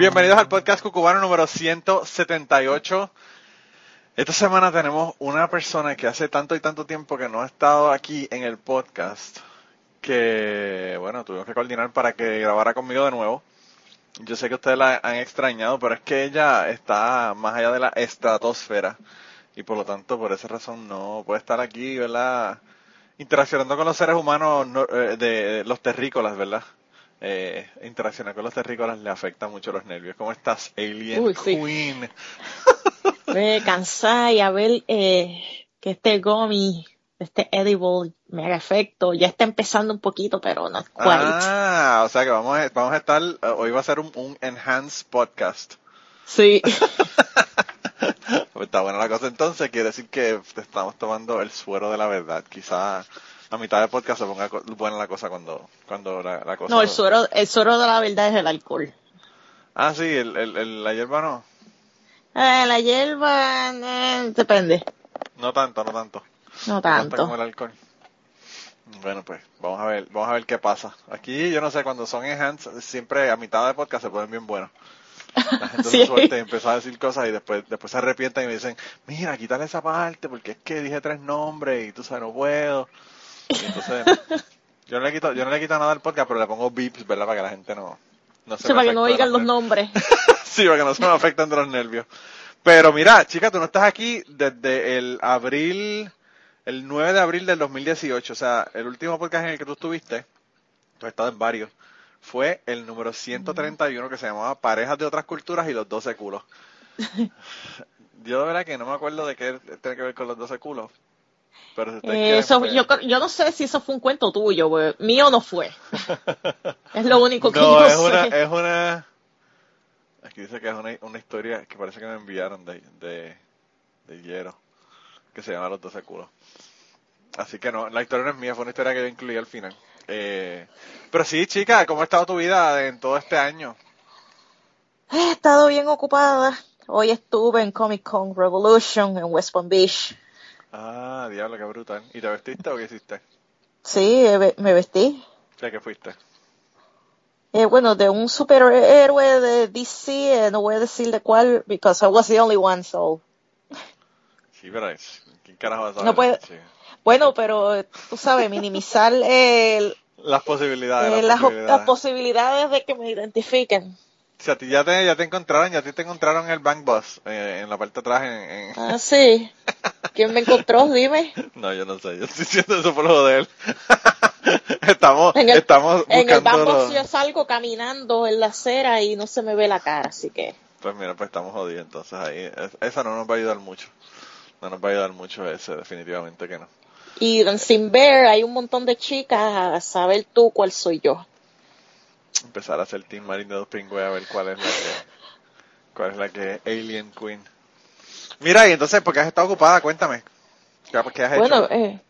Bienvenidos al podcast cucubano número 178. Esta semana tenemos una persona que hace tanto y tanto tiempo que no ha estado aquí en el podcast que, bueno, tuvimos que coordinar para que grabara conmigo de nuevo. Yo sé que ustedes la han extrañado, pero es que ella está más allá de la estratosfera y por lo tanto por esa razón no puede estar aquí, ¿verdad? Interaccionando con los seres humanos no- eh, de los terrícolas, ¿verdad? Eh, interaccionar con los terrícolas le afecta mucho los nervios. ¿Cómo estás, Alien Uy, sí. Queen? Me cansé y a ver eh, que este gummy, este edible, me haga efecto. Ya está empezando un poquito, pero no quite. Ah, o sea que vamos a, vamos a estar, eh, hoy va a ser un, un enhanced podcast. Sí. Pues está buena la cosa entonces, quiere decir que te estamos tomando el suero de la verdad. Quizá a mitad de podcast se ponga buena la cosa cuando, cuando la, la cosa... No, el suero, el suero de la verdad es el alcohol. Ah, sí, el, el, el- la hierba no. Eh, la hierba, eh, depende. No tanto, no tanto. No No tanto como tanto. el alcohol. Bueno, pues vamos a ver, vamos a ver qué pasa. Aquí yo no sé, cuando son enhanced, siempre a mitad de podcast se ponen bien buenos. La gente Sí. se suelta y empieza a decir cosas y después, después se arrepientan y me dicen, mira, quítale esa parte porque es que dije tres nombres y tú sabes, no puedo. Entonces, yo no le quito, yo no le quito nada al podcast, pero le pongo beeps, ¿verdad? Para que la gente no, no se Sí, me para que no oigan los nervios. nombres. Sí, para que no se me afecten de los nervios. Pero mira, chica, tú no estás aquí desde el abril, el 9 de abril del 2018. O sea, el último podcast en el que tú estuviste, tú has estado en varios, fue el número 131 que se llamaba Parejas de otras culturas y los 12 culos. Yo de verdad que no me acuerdo de qué tiene que ver con los 12 culos. Pero Eh, eso, yo, yo no sé si eso fue un cuento tuyo, güey. mío no fue. Es lo único que no, yo es sé. una, es una, aquí dice que es una, una historia que parece que me enviaron de, de, de Hiero, que se llama Los 12 culos. Así que no, la historia no es mía, fue una historia que yo incluí al final. Eh, pero sí, chica, ¿cómo ha estado tu vida en todo este año? He estado bien ocupada. Hoy estuve en Comic Con Revolution en West Palm Beach. Ah, diablo, qué brutal. ¿Y te vestiste o qué hiciste? Sí, eh, me vestí. ¿De qué fuiste? Eh, bueno, de un superhéroe de DC, eh, no voy a decir de cuál, because I was the only one, so. Sí, pero ¿quién carajo va a saber? No puede- Sí. Bueno, pero tú sabes, minimizar el- Las posibilidades, eh, las, las, posibilidades. las posibilidades de que me identifiquen. Si a ti ya te, ya te encontraron, ya a ti te encontraron en el Bank Bus, eh, en la parte de atrás, en, en- Ah, sí. ¿Quién me encontró? Dime. No, yo no sé, yo estoy diciendo eso por lo de él. estamos, En el- estamos En el buscando bamboo los- yo salgo caminando en la acera y no se me ve la cara, así que. Pues mira, pues estamos jodidos, entonces ahí, es- esa no nos va a ayudar mucho. No nos va a ayudar mucho ese, definitivamente que no. Y en Sin Bear hay un montón de chicas a saber tú cuál soy yo. Empezar a hacer Team Marine de dos pingües a ver cuál es la que, cuál es la que es Alien Queen. Mira, y entonces, ¿por qué has estado ocupada? Cuéntame. ¿Qué, qué has Bueno, hecho? eh,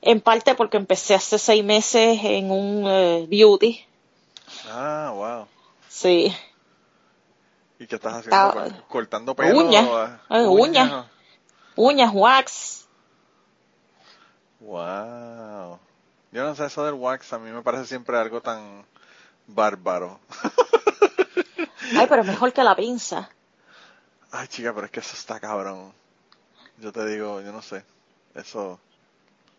en parte porque empecé hace seis meses en un eh, beauty. Ah, wow. Sí. ¿Y qué estás haciendo? ¿Cortando pelo? Uñas. Eh, uñas. Uñas, wax. Wow. Yo no sé eso del wax, a mí me parece siempre algo tan bárbaro. Ay, pero mejor que la pinza. Ay, chica, pero es que eso está cabrón. Yo te digo, yo no sé. Eso.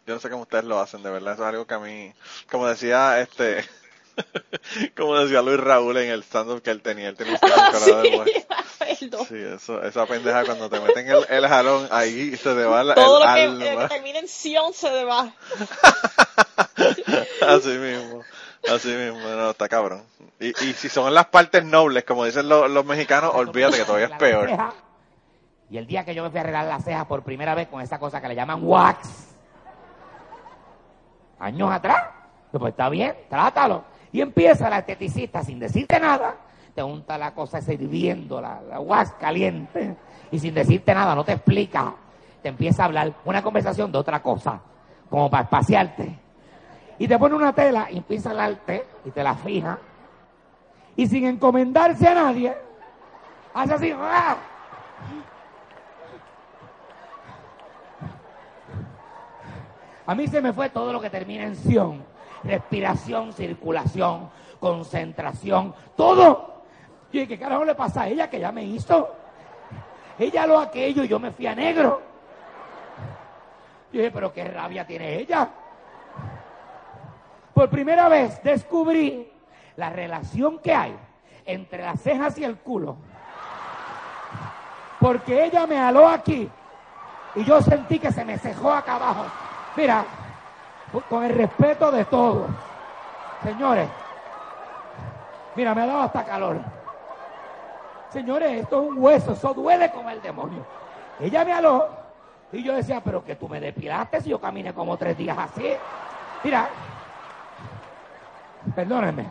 Yo no sé cómo ustedes lo hacen, de verdad. Eso es algo que a mí. Como decía este. como decía Luis Raúl en el stand-up que él tenía. Él tenía un stand-up. Perdón. Sí, eso, esa pendeja cuando te meten el, el jalón ahí y se te va la- Todo el lo que, alma. que termina en Sion se me va. Así mismo. Así mismo, no, está cabrón. Y, y si son las partes nobles, como dicen los, los mexicanos, olvídate que todavía es peor. Y el día que yo me fui a arreglar las cejas por primera vez con esa cosa que le llaman wax, años atrás, pues está bien, trátalo. Y empieza la esteticista sin decirte nada, te unta la cosa sirviendo, la, la wax caliente, y sin decirte nada, no te explica, te empieza a hablar una conversación de otra cosa, como para espaciarte. Y te pone una tela y empieza a hablarte y te la fija. Y sin encomendarse a nadie, hace así. ¡ah! A mí se me fue todo lo que termina en ción. Respiración, circulación, concentración, todo. Y ¿qué carajo le pasa a ella que ya me hizo? Ella lo aquello y yo me fui a negro. Yo dije, pero qué rabia tiene ella. Por primera vez descubrí la relación que hay entre las cejas y el culo. Porque ella me aló aquí y yo sentí que se me cejó acá abajo. Mira, con el respeto de todos. Señores, mira, me ha dado hasta calor. Señores, esto es un hueso, eso duele como el demonio. Ella me aló y yo decía, pero que tú me depilaste si yo caminé como tres días así. Mira, perdónenme,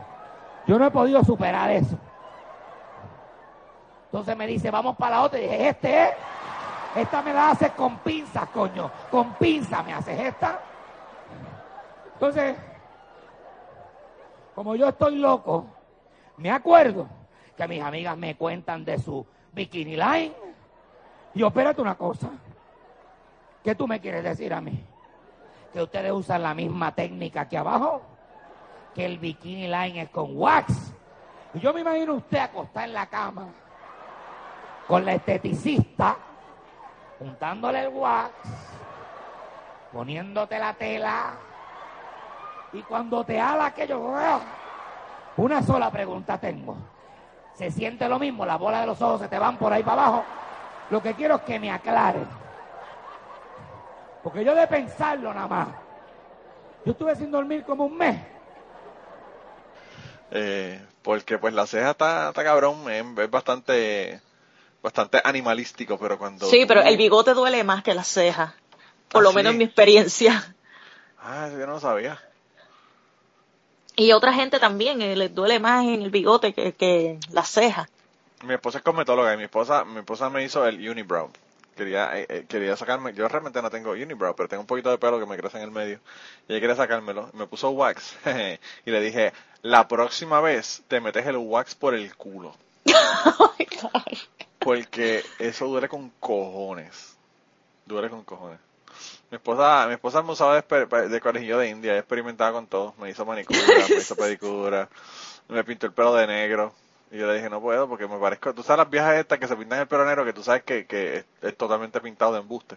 yo no he podido superar eso. Entonces me dice, vamos para la otra. Y dije, este es. Esta me la haces con pinzas, coño. Con pinzas me haces esta. Entonces, como yo estoy loco, me acuerdo que mis amigas me cuentan de su bikini line. Y espérate una cosa. ¿Qué tú me quieres decir a mí? Que ustedes usan la misma técnica aquí abajo. Que el bikini line es con wax. Y yo me imagino usted acostada en la cama con la esteticista, juntándole el wax, poniéndote la tela. Y cuando te ala aquello, una sola pregunta tengo. ¿Se siente lo mismo? Las bolas de los ojos se te van por ahí para abajo. Lo que quiero es que me aclare. Porque yo de pensarlo nada más. Yo estuve sin dormir como un mes. Eh, porque pues la ceja está, está cabrón, es, es bastante bastante animalístico, pero cuando... Sí, pero el bigote duele más que las cejas. Por ¿Ah, lo sí? menos en mi experiencia. Ah, eso yo no lo sabía. Y otra gente también eh, les duele más en el bigote que, que las cejas. Mi esposa es cosmetóloga y mi esposa, mi esposa me hizo el unibrow. Quería, eh, eh, quería sacarme, yo realmente no tengo unibrow, pero tengo un poquito de pelo que me crece en el medio. Y ella quería sacármelo. Me puso wax. y le dije, la próxima vez te metes el wax por el culo. Porque eso duele con cojones. Duele con cojones. Mi esposa, mi esposa me usaba de, de colegio de India, experimentaba con todo. Me hizo manicura, me hizo pedicura, me pintó el pelo de negro. Y yo le dije, no puedo porque me parezco... Tú sabes las viejas estas que se pintan el pelo negro que tú sabes que, que es, es totalmente pintado de embuste.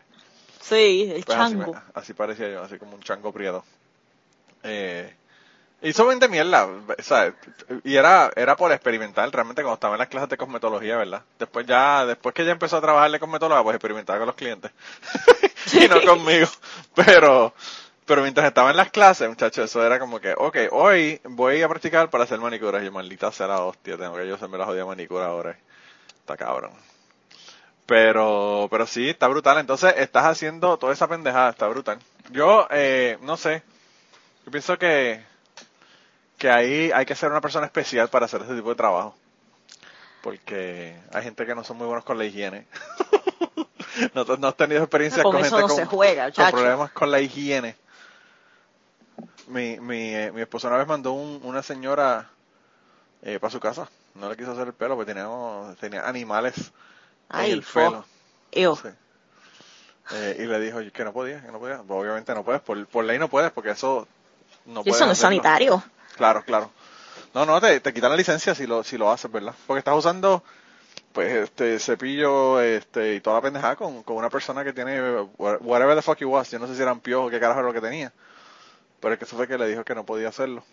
Sí, el Pues así, me- chango. así parecía yo, así como un chango prieto. Eh, hizo 20 mierda, ¿sabes? Y era, era por experimentar realmente cuando estaba en las clases de cosmetología, ¿verdad? Después ya, después que ella empezó a trabajar de cosmetóloga, pues experimentaba con los clientes. y no conmigo. Pero, pero mientras estaba en las clases, muchachos, eso era como que, ok, hoy voy a practicar para hacer manicuras. Y yo, maldita sea la hostia, tengo que yo hacerme la jodida manicura ahora. Está cabrón. Pero, pero sí, está brutal. Entonces, estás haciendo toda esa pendejada, está brutal. Yo, eh, no sé. Yo pienso que, que ahí hay que ser una persona especial para hacer ese tipo de trabajo. Porque hay gente que no son muy buenos con la higiene. no, has tenido experiencia Con con, gente no con, se juega, con problemas con la higiene. Mi, mi, eh, mi esposa una vez mandó un- una señora eh, para su casa. No le quiso hacer el pelo porque tenía, tenía animales Ay, en el pelo. Sí. Eh, y le dijo que no podía, que no podía. Pues obviamente no puedes, por, por ley no puedes porque eso no puedes eso no es hacerlo. sanitario. Claro, claro. No, no, te, te quitan la licencia si lo, si lo haces, ¿verdad? Porque estás usando, pues, este cepillo, este, y toda la pendejada con, con una persona que tiene, whatever the fuck it was, yo no sé si eran piojos o qué carajo era lo que tenía. Pero es que eso fue que le dijo que no podía hacerlo.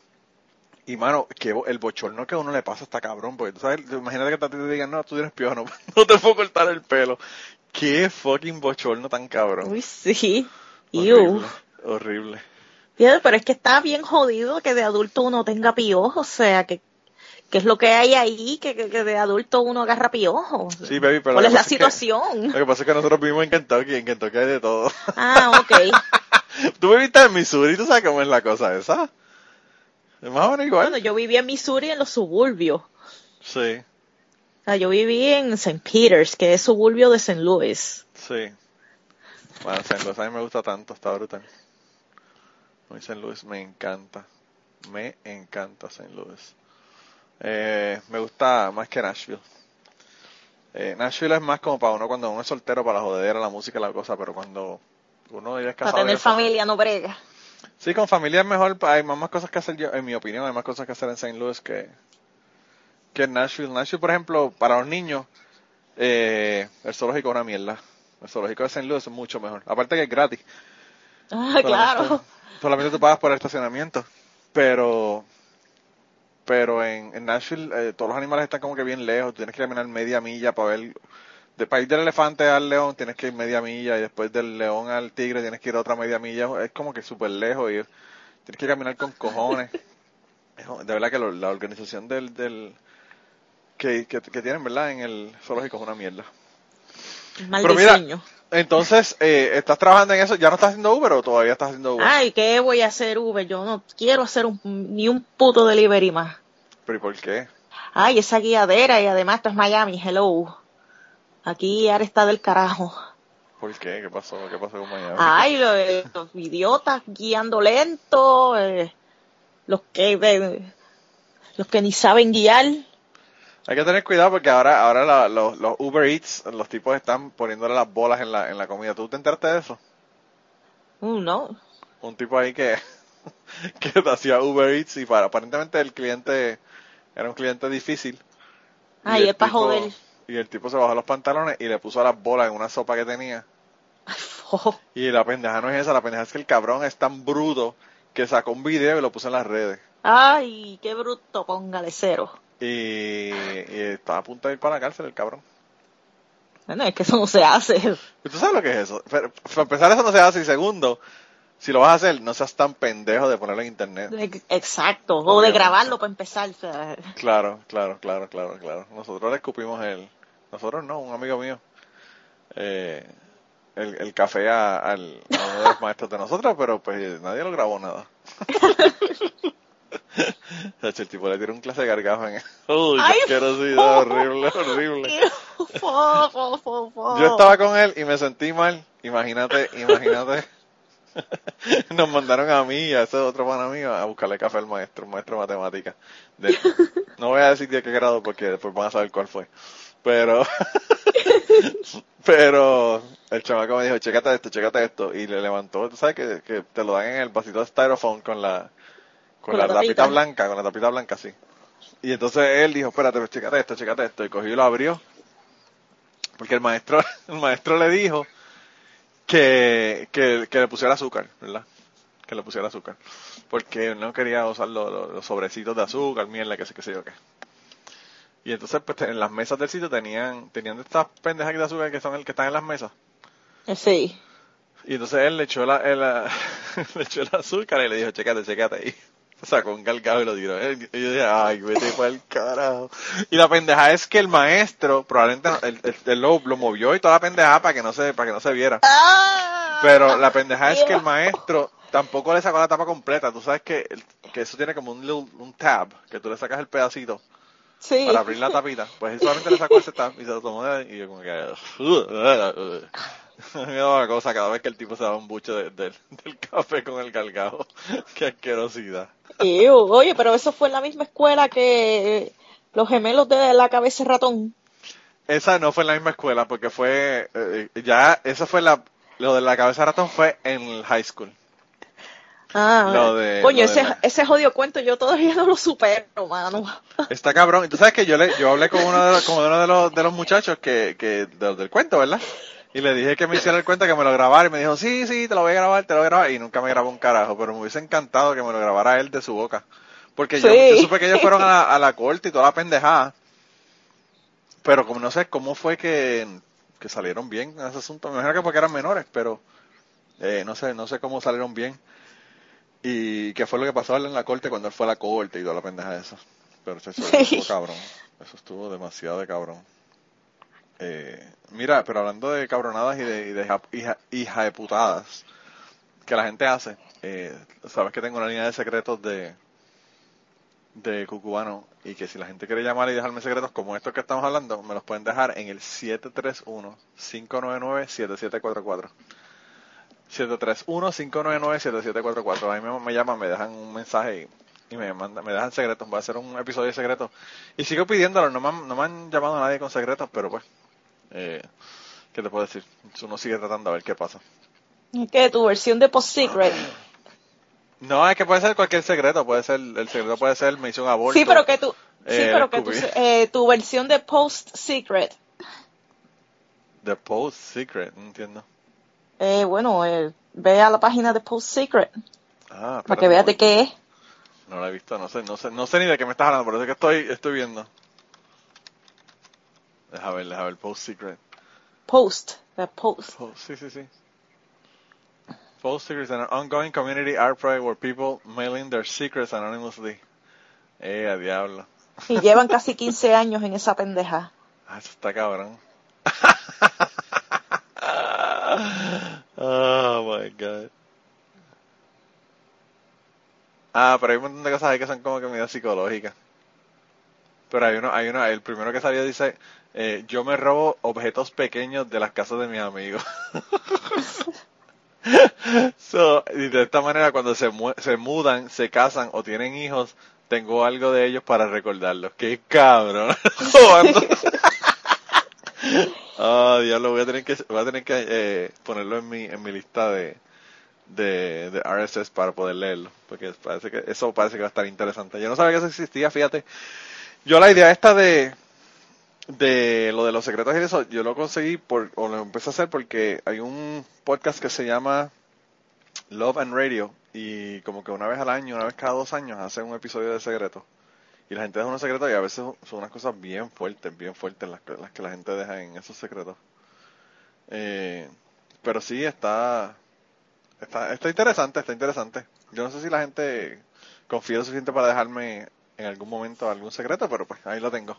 Y mano, que el bochorno que a uno le pasa está cabrón, porque tú sabes, imagínate que te digan, no, tú tienes piojo, no, te puedo cortar el pelo. Qué fucking bochorno tan cabrón. Uy, sí. Ew. Horrible, horrible. Pero es que está bien jodido que de adulto uno tenga piojos, o sea, que, que es lo que hay ahí, que, que, que de adulto uno agarra piojos. Sí, baby, pero ¿Cuál es la que- situación? Lo que pasa es que nosotros vivimos en Kentucky, en Kentucky hay de todo. Ah, ok. Tú viviste en Missouri, tú sabes cómo es la cosa esa. Es más o menos igual. Bueno, yo vivía en Missouri en los suburbios. Sí, Ah, yo viví en St. Peters, que es suburbio de St. Louis. sí. Bueno, St. Louis a mí me gusta tanto, está brutal. Mí St. Louis me encanta. Me encanta St. Louis. Eh, me gusta más que Nashville. Eh, Nashville es más como para uno cuando uno es soltero, para la jodedera, la música, la cosa, pero cuando uno ya es casado... Para tener familia no brega. Sí, con familia es mejor, hay más, cosas que hacer, yo, en mi opinión, hay más cosas que hacer en St. Louis que, que en Nashville. Nashville, por ejemplo, para los niños, eh, el zoológico es una mierda. El zoológico de St. Louis es mucho mejor. Aparte que es gratis. Ah, claro. Solamente, solamente tú pagas por el estacionamiento. Pero, pero en, en Nashville eh, todos los animales están como que bien lejos. Tú tienes que caminar media milla para ver. De país del elefante al león tienes que ir media milla y después del león al tigre tienes que ir otra media milla. Es como que súper lejos y tienes que caminar con cojones. Es- De verdad que lo- la organización del, del que, que, que tienen, ¿verdad? En el zoológico es una mierda. Mal Pero mira, diseño. Entonces, eh, ¿estás trabajando en eso? ¿Ya no estás haciendo Uber o todavía estás haciendo Uber? Ay, ¿qué voy a hacer, Uber? Yo no quiero hacer un- ni un puto delivery más. ¿Pero y por qué? Ay, esa guiadera y además esto es Miami, hello. Aquí ahora está del carajo. ¿Por qué? ¿Qué pasó? ¿Qué pasó con Miami? Ay, lo- eh, los, idiotas guiando lento, eh, los que de- los que ni saben guiar. Hay que tener cuidado porque ahora, ahora la- los, los Uber Eats, los tipos están poniéndole las bolas en la, en la comida. ¿Tú te enteraste de eso? Uh, no. Un tipo ahí que, que hacía Uber Eats y para, aparentemente el cliente era un cliente difícil. Ay, es para joder. Y el tipo se bajó los pantalones y le puso las bolas en una sopa que tenía. Oh, Y la pendeja no es esa, la pendeja es que el cabrón es tan bruto que sacó un video y lo puso en las redes. Ay, qué bruto, póngale cero. Y, y está a punto de ir para la cárcel el cabrón. Bueno, es que eso no se hace. ¿Tú sabes lo que es eso? Pero, para empezar, eso no se hace. Y segundo, si lo vas a hacer, no seas tan pendejo de ponerlo en internet. Ex- Exacto, o de grabarlo para empezar. Claro, claro, claro, claro, claro. Nosotros le escupimos el... Nosotros no, un amigo mío. eh, el, el café a, al, a uno de los maestros de nosotros, pero pues nadie lo grabó nada. O sea, el tipo le tiró un clase de gargajo en Uy, asquerosidad, horrible, horrible. Yo estaba con él y me sentí mal. Imagínate, imagínate. Nos mandaron a mí y a ese otro pana mío a buscarle café al maestro, un maestro de matemáticas. De- no voy a decir de qué grado porque después van a saber cuál fue. Pero, pero el chamaco me dijo, chécate esto, chécate esto. Y le levantó, tú sabes que, que te lo dan en el vasito de styrofoam con la, con, Con la, la tapita tapita. blanca, con la tapita blanca así. Y entonces él dijo, espérate, pues chécate esto, chécate esto. Y cogió y lo abrió. Porque el maestro, el maestro le dijo que, que, que le pusiera azúcar, ¿verdad? Que le pusiera azúcar. Porque no quería usar los, los- los sobrecitos de azúcar, mierda, que sé qué sé yo qué. Y entonces, pues, en las mesas del sitio tenían, tenían estas pendejas de azúcar que son el que están en las mesas. Sí. Y entonces él le echó, la, el, le echó el azúcar y le dijo, checate, checate. Y sacó un galgado y lo tiró. Y yo dije, ay, vete para el carajo. Y la pendeja es que el maestro, probablemente, no- él, él- él lo, lo movió y toda la pendeja para que no se, para que no se viera. Ah, Pero la pendeja es que el maestro tampoco le sacó la tapa completa. Tú sabes que, el- que eso tiene como un, little- un tab, que tú le sacas el pedacito Sí. para abrir la tapita. Pues él solamente le sacó ese tab y se lo tomó de y yo como que... Me da una cosa cada vez que el tipo se daba un buche de- del- del café con el galgado. Qué asquerosidad. Ew, Oye, pero eso fue en la misma escuela que los gemelos de la cabeza ratón. Esa no fue en la misma escuela porque fue... eh, ya, eso fue la... Lo de la cabeza ratón fue en el high school. Ah, Lo de- coño, lo de ese, la- ese jodido cuento yo todavía no lo supero, mano. Está cabrón. Y tú sabes que yo le, yo hablé con uno de los, con uno de los, de los muchachos que, que, de del cuento, ¿verdad? Y le dije que me hiciera el cuento, que me lo grabara, y me dijo, sí, sí, te lo voy a grabar, te lo voy a grabar, y nunca me grabó un carajo, pero me hubiese encantado que me lo grabara él de su boca. Porque yo, Sí. yo supe que ellos fueron a la, a la corte y toda la pendejada, pero como no sé cómo fue que, que salieron bien en ese asunto, me imagino que porque eran menores, pero eh, no sé, no sé cómo salieron bien. Y qué fue lo que pasó en la corte cuando él fue a la corte y toda la pendeja esa. Pero eso, estuvo cabrón. Eso estuvo demasiado de cabrón. Eh, mira, pero hablando de cabronadas y de, y de hija, hija, hija de putadas que la gente hace, eh, sabes que tengo una línea de secretos de de Cucubano y que si la gente quiere llamar y dejarme secretos como estos que estamos hablando, me los pueden dejar en el 731-599-7744. 731-599-7744. Ahí me, me llaman, me dejan un mensaje y, y me mandan, me dejan secretos. Va a ser un episodio de secretos. Y sigo pidiéndolo, no me, han, no me han llamado a nadie con secretos, pero pues, eh, ¿qué te puedo decir? Uno sigue tratando a ver qué pasa. ¿Qué? ¿Tu versión de Post Secret? No, es que puede ser cualquier secreto, puede ser, el secreto puede ser, me hizo un aborto. Sí, pero que tu, sí, eh, pero que tu, eh, tu versión de Post Secret. The Post Secret, no entiendo. Eh, bueno, eh, ve a la página de Post Secret Ah, para que veas de qué es. No la he visto, no sé, no sé, no sé ni de qué me estás hablando, por eso es que estoy, estoy viendo. Deja ver, deja ver, Post Secret. Post, de Post. Post, sí, sí, sí. Post Secrets an ongoing community art project where people mailing their secrets anonymously. Eh, a diablo. Y llevan casi 15 años en esa pendeja. Ah, eso está cabrón. oh my god. Ah, pero hay un montón de cosas ahí que son como que medidas psicológicas. Pero hay uno, hay uno, el primero que salió dice, eh, yo me robo objetos pequeños de las casas de mis amigos. so, y de esta manera cuando se, mu- se mudan, se casan o tienen hijos, tengo algo de ellos para recordarlos. ¡Qué cabrón! Ah, diablo, voy a tener que, voy a tener que eh, ponerlo en mi, en mi lista de, de, de RSS para poder leerlo, porque parece que eso parece que va a estar interesante. Yo no sabía que eso existía, fíjate. Yo la idea esta de, lo de los secretos y eso, yo lo conseguí por, o lo empecé a hacer porque hay un podcast que se llama Love and Radio y como que una vez al año, una vez cada dos años hacen un episodio de secretos. Y la gente deja unos secretos y a veces son unas cosas bien fuertes, bien fuertes las, que- las que la gente deja en esos secretos. Eh, pero sí, está, está, está interesante, está interesante. Yo no sé si la gente confía lo suficiente para dejarme en algún momento algún secreto, pero pues ahí lo tengo.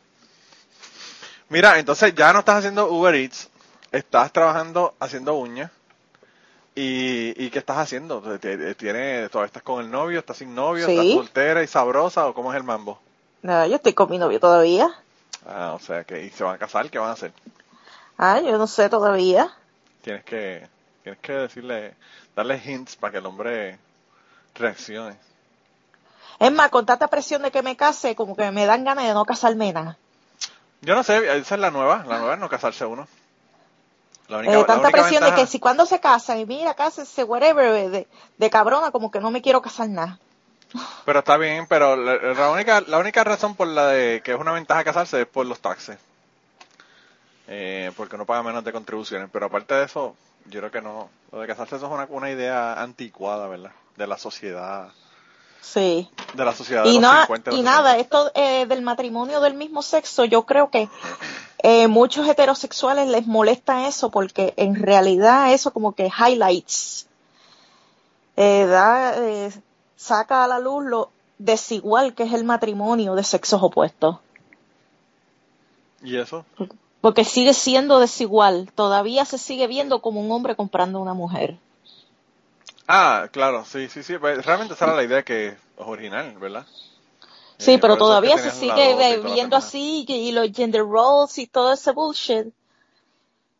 Mira, entonces ya no estás haciendo Uber Eats, estás trabajando haciendo uñas. ¿Y, y qué estás haciendo? ¿Tie- ¿Tiene, ¿Todavía estás con el novio? ¿Estás sin novio? Sí. ¿Estás soltera y sabrosa? ¿O cómo es el mambo? No, yo estoy con mi novio todavía. Ah, o sea que, ¿y se van a casar? ¿Qué van a hacer? Ah, yo no sé todavía. Tienes que, tienes que decirle, darle hints para que el hombre reaccione. Es más, con tanta presión de que me case, como que me dan ganas de no casarme nada. Yo no sé, esa es la nueva, la nueva es no casarse uno. La única, Eh, la tanta única presión de que si cuando se casan y mira, cásense, whatever, de, de cabrona, como que no me quiero casar nada. Pero está bien, pero la, la única, la única razón por la de que es una ventaja casarse es por los taxes. Eh, porque uno paga menos de contribuciones. Pero aparte de eso, yo creo que no. Lo de casarse eso es una, una idea anticuada, ¿verdad? De la sociedad. Sí. De la sociedad de Y, los no, 50 y nada, 60. esto eh, del matrimonio del mismo sexo, yo creo que eh, muchos heterosexuales les molesta eso porque en realidad eso como que highlights, eh, da, eh, saca a la luz lo desigual que es el matrimonio de sexos opuestos. ¿Y eso? Porque sigue siendo desigual, todavía se sigue viendo como un hombre comprando a una mujer. Ah, claro, sí, sí, sí. pues, Realmente esa era la idea que es original, ¿verdad? Sí, Eh, pero es que todavía se sigue viendo así y los gender roles y todo ese bullshit.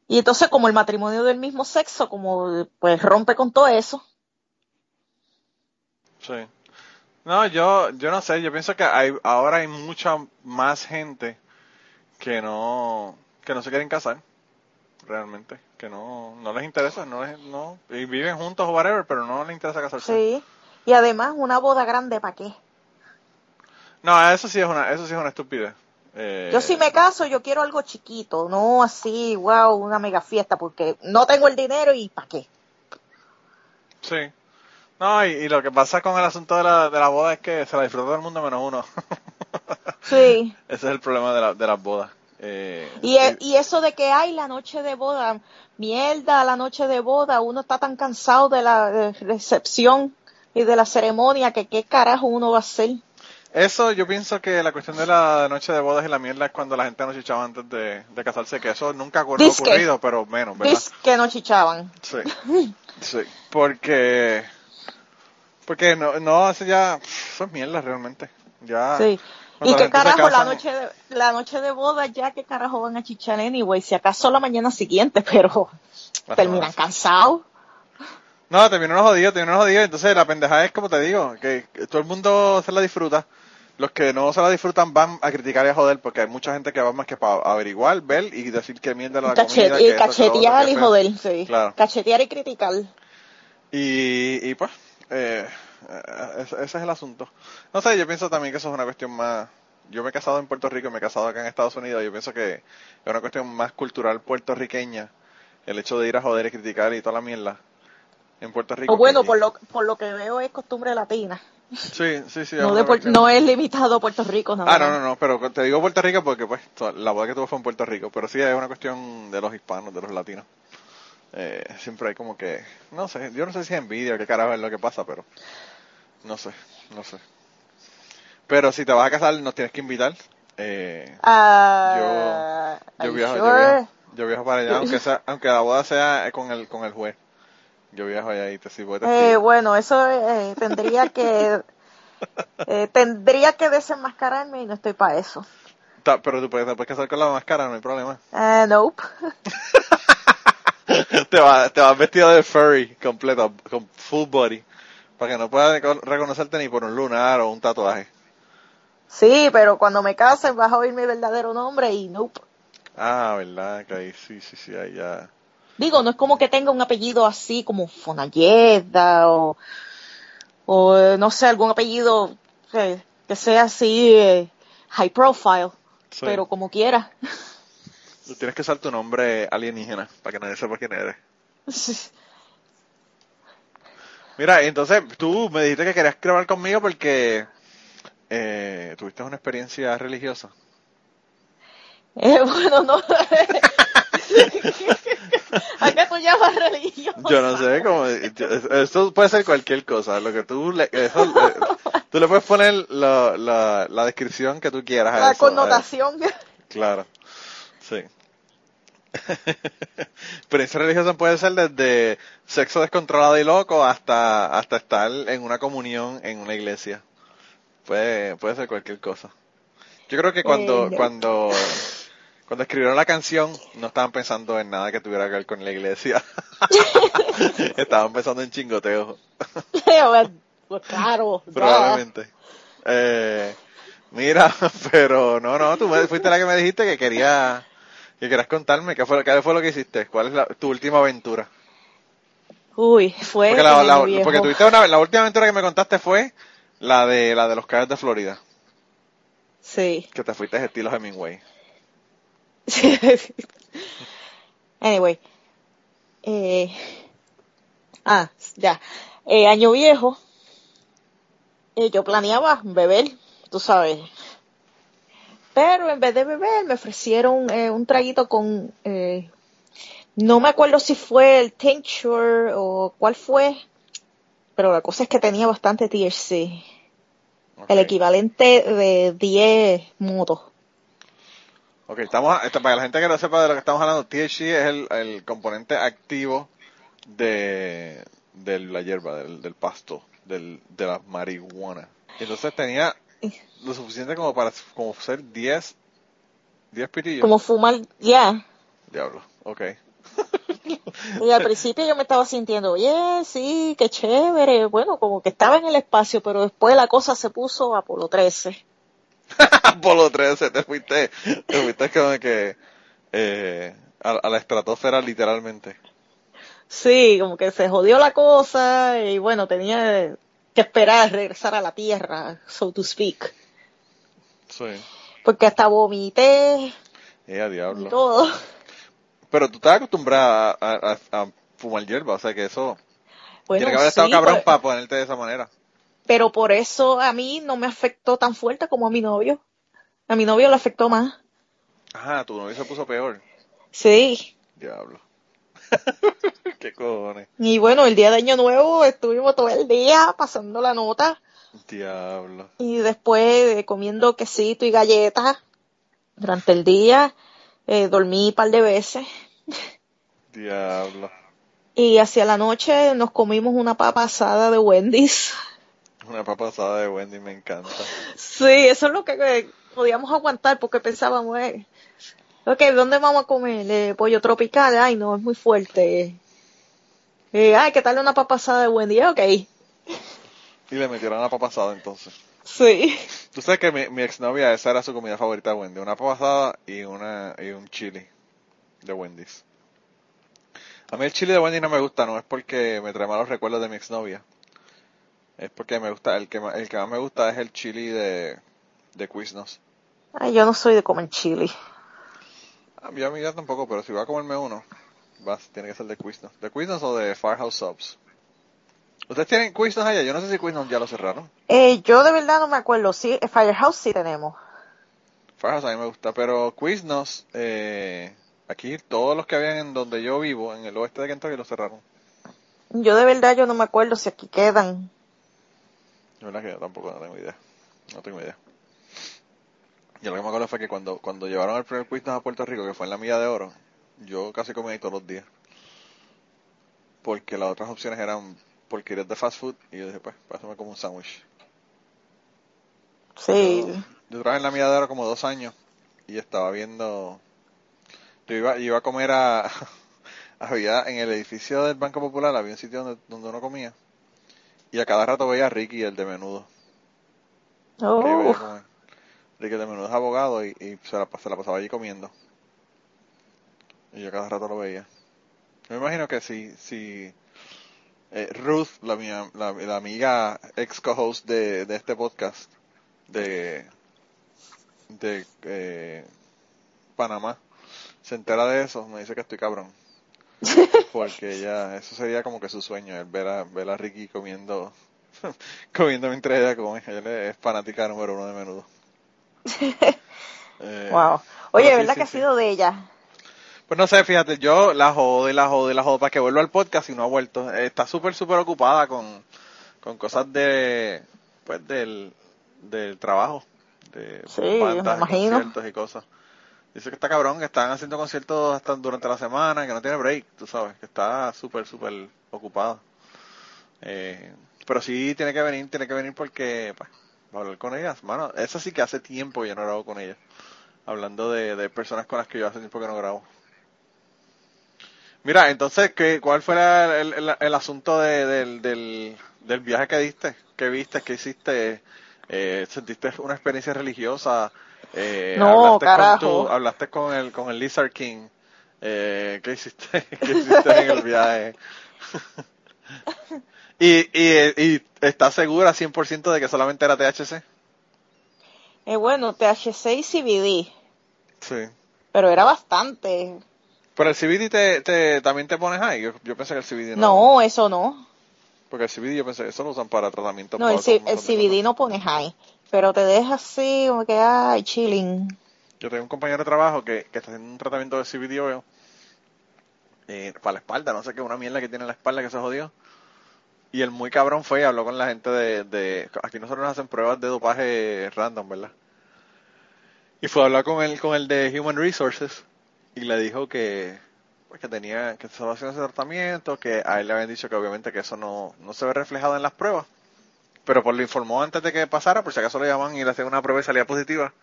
Y entonces como el matrimonio del mismo sexo, como pues rompe con todo eso. Sí. No, yo, yo no sé, yo pienso que hay, ahora hay mucha más gente que no, que no se quieren casar, realmente, que no, no les interesa, no les, no, y viven juntos o whatever, pero no les interesa casarse. Sí. Y además una boda grande, ¿para qué? No, eso sí es una, eso sí es una estupidez. Eh, Yo si me caso, yo quiero algo chiquito, no así, wow, una mega fiesta, porque no tengo el dinero y ¿para qué? Sí. No, y, y lo que pasa con el asunto de la, de la boda es que se la disfruta todo el mundo menos uno. Sí. Ese es el problema de, la, de las bodas. Eh, Y, e- y eso de que hay la noche de boda, mierda, la noche de boda, uno está tan cansado de la eh, recepción y de la ceremonia que qué carajo uno va a hacer. Eso yo pienso que la cuestión de la noche de bodas y la mierda es cuando la gente no chichaba antes de, de casarse, que eso nunca ha ocurrido, pero menos, ¿verdad? Que no chichaban. Sí, sí, porque, porque no, no, eso ya, eso es mierda realmente. Ya. Sí. ¿Y qué carajo, la noche, de, la noche de boda ya, qué carajo van a chichar anyway? Si acaso la mañana siguiente, pero terminan cansados. No, terminó unos jodidos, terminó unos jodidos. Entonces la pendejada es como te digo, que, todo el mundo se la disfruta. Los que no se la disfrutan van a criticar y a joder porque hay mucha gente que va más que para averiguar, ver y decir que mierda la Cachet- comida. y que esto, que lo otro, cachetear que y joder, sí. Claro. Cachetear y criticar. Y, y pues, eh, eh, ese, ese es el asunto. No sé, yo pienso también que eso es una cuestión más... Yo me he casado en Puerto Rico y me he casado acá en Estados Unidos. Yo pienso que es una cuestión más cultural puertorriqueña. El hecho de ir a joder y criticar y toda la mierda en Puerto Rico. O bueno, que- por lo, por lo que veo es costumbre latina. Sí, sí, sí. es No, de cuestión- no es limitado a Puerto Rico, nada Ah, no, no, no, pero te digo Puerto Rico porque pues la boda que tuve fue en Puerto Rico, pero sí es una cuestión de los hispanos, de los latinos. Eh, siempre hay como que, no sé, yo no sé si es envidia o qué carajo es lo que pasa, pero no sé, no sé. Pero si te vas a casar nos tienes que invitar. Eh, Ah, yo yo viajo, yo viajo para allá, aunque sea, aunque la boda sea con el con el juez. Yo viajo allá y te sirvo de Eh, bueno, eso eh, tendría que eh, tendría que desenmascararme y no estoy para eso. Ta- Pero tú puedes, te puedes casar con la máscara, no hay problema. Eh, nope. te vas te vas vestido de furry completo, con full body, para que no puedan reco- reconocerte ni por un lunar o un tatuaje. Sí, pero cuando me case vas a oír mi verdadero nombre y nope. Ah, verdad, que ahí sí, sí, sí, ahí ya. Digo, no es como que tenga un apellido así como Fonalleda o, o no sé, algún apellido eh, que sea así eh, high profile, Sí. pero como quiera. Tú Tienes que usar tu nombre alienígena para que nadie sepa quién eres. Mira, entonces tú me dijiste que querías grabar conmigo porque eh, tuviste una experiencia religiosa. Eh, bueno, no. ¿A qué tú llamas religión? Yo no sé, como, esto puede ser cualquier cosa, lo que tú le, eso, eh, tú le puedes poner la, la, la descripción que tú quieras a La eso. a- connotación. Claro, sí. Experiencia religiosa puede ser desde sexo descontrolado y loco hasta, hasta estar en una comunión en una iglesia. Puede, puede ser cualquier cosa. Yo creo que cuando, Eh, cuando, cuando escribieron la canción no estaban pensando en nada que tuviera que ver con la iglesia. estaban pensando en chingoteo. pues claro. Probablemente. Eh, mira, pero no, no, tú me- fuiste la que me dijiste que quería que querías contarme qué fue, qué fue lo que hiciste, cuál es la- tu última aventura. Uy, fue Porque, la, en el la- viejo. porque tuviste una, la última aventura que me contaste fue la de la de los Cayos de Florida, Sí. que te fuiste de estilo Hemingway. anyway. Eh, ah, ya. Eh, año viejo. eh, yo planeaba beber, tú sabes. Pero en vez de beber me ofrecieron eh, un traguito con... eh, no me acuerdo si fue el tincture o cuál fue. Pero la cosa es que tenía bastante THC. El equivalente de 10 motos. Ok, estamos, para la gente que no sepa de lo que estamos hablando, THC es el, el componente activo de, de la hierba, del, del pasto, del, de la marihuana. Entonces tenía lo suficiente como para como ser 10, 10 pirillos. Como fumar, ya. Diablo, ok. Y al principio yo me estaba sintiendo, oye, sí, qué chévere. Bueno, como que estaba en el espacio, pero después la cosa se puso Apolo 13. Apolo 13, te fuiste, te fuiste como que eh, a, a la estratosfera literalmente. Sí, como que se jodió la cosa y bueno, tenía que esperar regresar a la Tierra, so to speak. Sí. Porque hasta vomité Eh, y todo. Pero tú estás acostumbrada a, a- a fumar hierba, o sea que eso Bueno, tiene que haber estado sí, cabrón pues, para ponerte de esa manera. pero por eso a mí no me afectó tan fuerte como a mi novio. A mi novio le afectó más. Ajá, tu novio se puso peor. Sí. Diablo. Qué cojones. Y bueno, el día de Año Nuevo estuvimos todo el día pasando la nota. Diablo. Y después eh, comiendo quesito y galletas durante el día. eh, dormí un par de veces. Diablo. Y hacia la noche nos comimos una papa asada de Wendy's. Una papasada de Wendy me encanta. Sí, eso es lo que eh, podíamos aguantar porque pensábamos, eh, ok, ¿dónde vamos a comer? Eh, pollo tropical, ay no, es muy fuerte. Eh, ay, ¿qué tal una papasada de Wendy? Ok. Y le metieron la papasada entonces. Sí. Tú sabes que mi, mi exnovia, esa era su comida favorita de Wendy. Una papasada y, una, y un chili de Wendy's. A mí el chili de Wendy no me gusta, no es porque me trae malos recuerdos de mi exnovia. Es porque me gusta, el que, el que más me gusta es el chili de, de Quiznos. Ay, yo no soy de comer chili. A mí, a mí ya tampoco, pero si voy a comerme uno, vas, tiene que ser de Quiznos. ¿De Quiznos o de Firehouse Subs? ¿Ustedes tienen Quiznos allá? Yo no sé si Quiznos ya lo cerraron. Eh, yo de verdad no me acuerdo. Sí, eh, Firehouse sí tenemos. Firehouse a mí me gusta, pero Quiznos, eh, aquí todos los que habían en donde yo vivo, en el oeste de Kentucky, lo cerraron. Yo de verdad yo no me acuerdo si aquí quedan. La verdad que yo tampoco no tengo idea. No tengo idea. Yo lo que me acuerdo fue que cuando, cuando llevaron el primer Quiznos a Puerto Rico, que fue en la Milla de Oro, yo casi comía ahí todos los días. Porque las otras opciones eran porquerías de fast food y yo dije, pues, para eso me como un sándwich. Sí. Yo trabajé en la Milla de Oro como dos años y estaba viendo... Yo iba, iba a comer a... había en el edificio del Banco Popular, había un sitio donde, donde uno comía. Y a cada rato veía a Ricky, el de menudo. Oh, de menudo es abogado y, y se, la, se la pasaba allí comiendo. Y yo cada rato lo veía. Yo me imagino que si, si eh, Ruth, la, mía- la, la amiga ex co-host de, de este podcast, de, de eh, Panamá, se entera de eso, me dice que estoy cabrón. Porque ella, eso sería como que su sueño, el ver a, ver a Ricky comiendo, comiendo mientras ella come. Ella es fanática número uno de menudo. Eh, wow. Oye, sí, ¿verdad sí, que ha sí. sido de ella? Pues no sé, fíjate, yo la jodo y la jodo y la jodo para que vuelva al podcast y no ha vuelto. Eh, Está súper, súper ocupada con, con cosas de, pues del, del trabajo, de Sí, me bandas, imagino. conciertos y cosas. Dice que está cabrón, que están haciendo conciertos hasta durante la semana, que no tiene break, tú sabes, que está súper, súper ocupada. Eh, pero sí tiene que venir, tiene que venir porque, pues, va a hablar con ellas. Mano, eso sí que hace tiempo yo no grabo con ella. Hablando de, de personas con las que yo hace tiempo que no grabo. Mira, entonces, ¿qué, ¿cuál fue la- el, el- el asunto de- del, del, del viaje que diste? ¿Qué viste? ¿Qué hiciste? Eh, ¿Sentiste una experiencia religiosa? Eh, No, hablaste carajo. Con tu- hablaste con el, con el Lizard King. Eh, ¿Qué hiciste? ¿Qué hiciste en el viaje? y, y, y estás segura 100% de que solamente era THC? Eh, bueno, THC y CBD, Sí. pero era bastante. Pero el CBD te, te, también te pones ahí. Yo, yo pensé que el CBD no. No, eso no. Porque el CBD yo pensé eso lo usan para tratamiento. No, el, para el CBD no pone high, pero te deja así como que, ay, chilling. Yo tengo un compañero de trabajo que, que está haciendo un tratamiento de CBD oil eh, para la espalda, no sé qué, una mierda que tiene en la espalda que se jodió. Y el muy cabrón fue y habló con la gente de, de... Aquí nosotros nos hacen pruebas de dopaje random, ¿verdad? Y fue a hablar con el, con el de Human Resources y le dijo que, pues, que tenía, que estaba haciendo ese tratamiento, que a él le habían dicho que obviamente que eso no, no se ve reflejado en las pruebas. Pero pues lo informó antes de que pasara, por si acaso le llaman y le hacían una prueba y salía positiva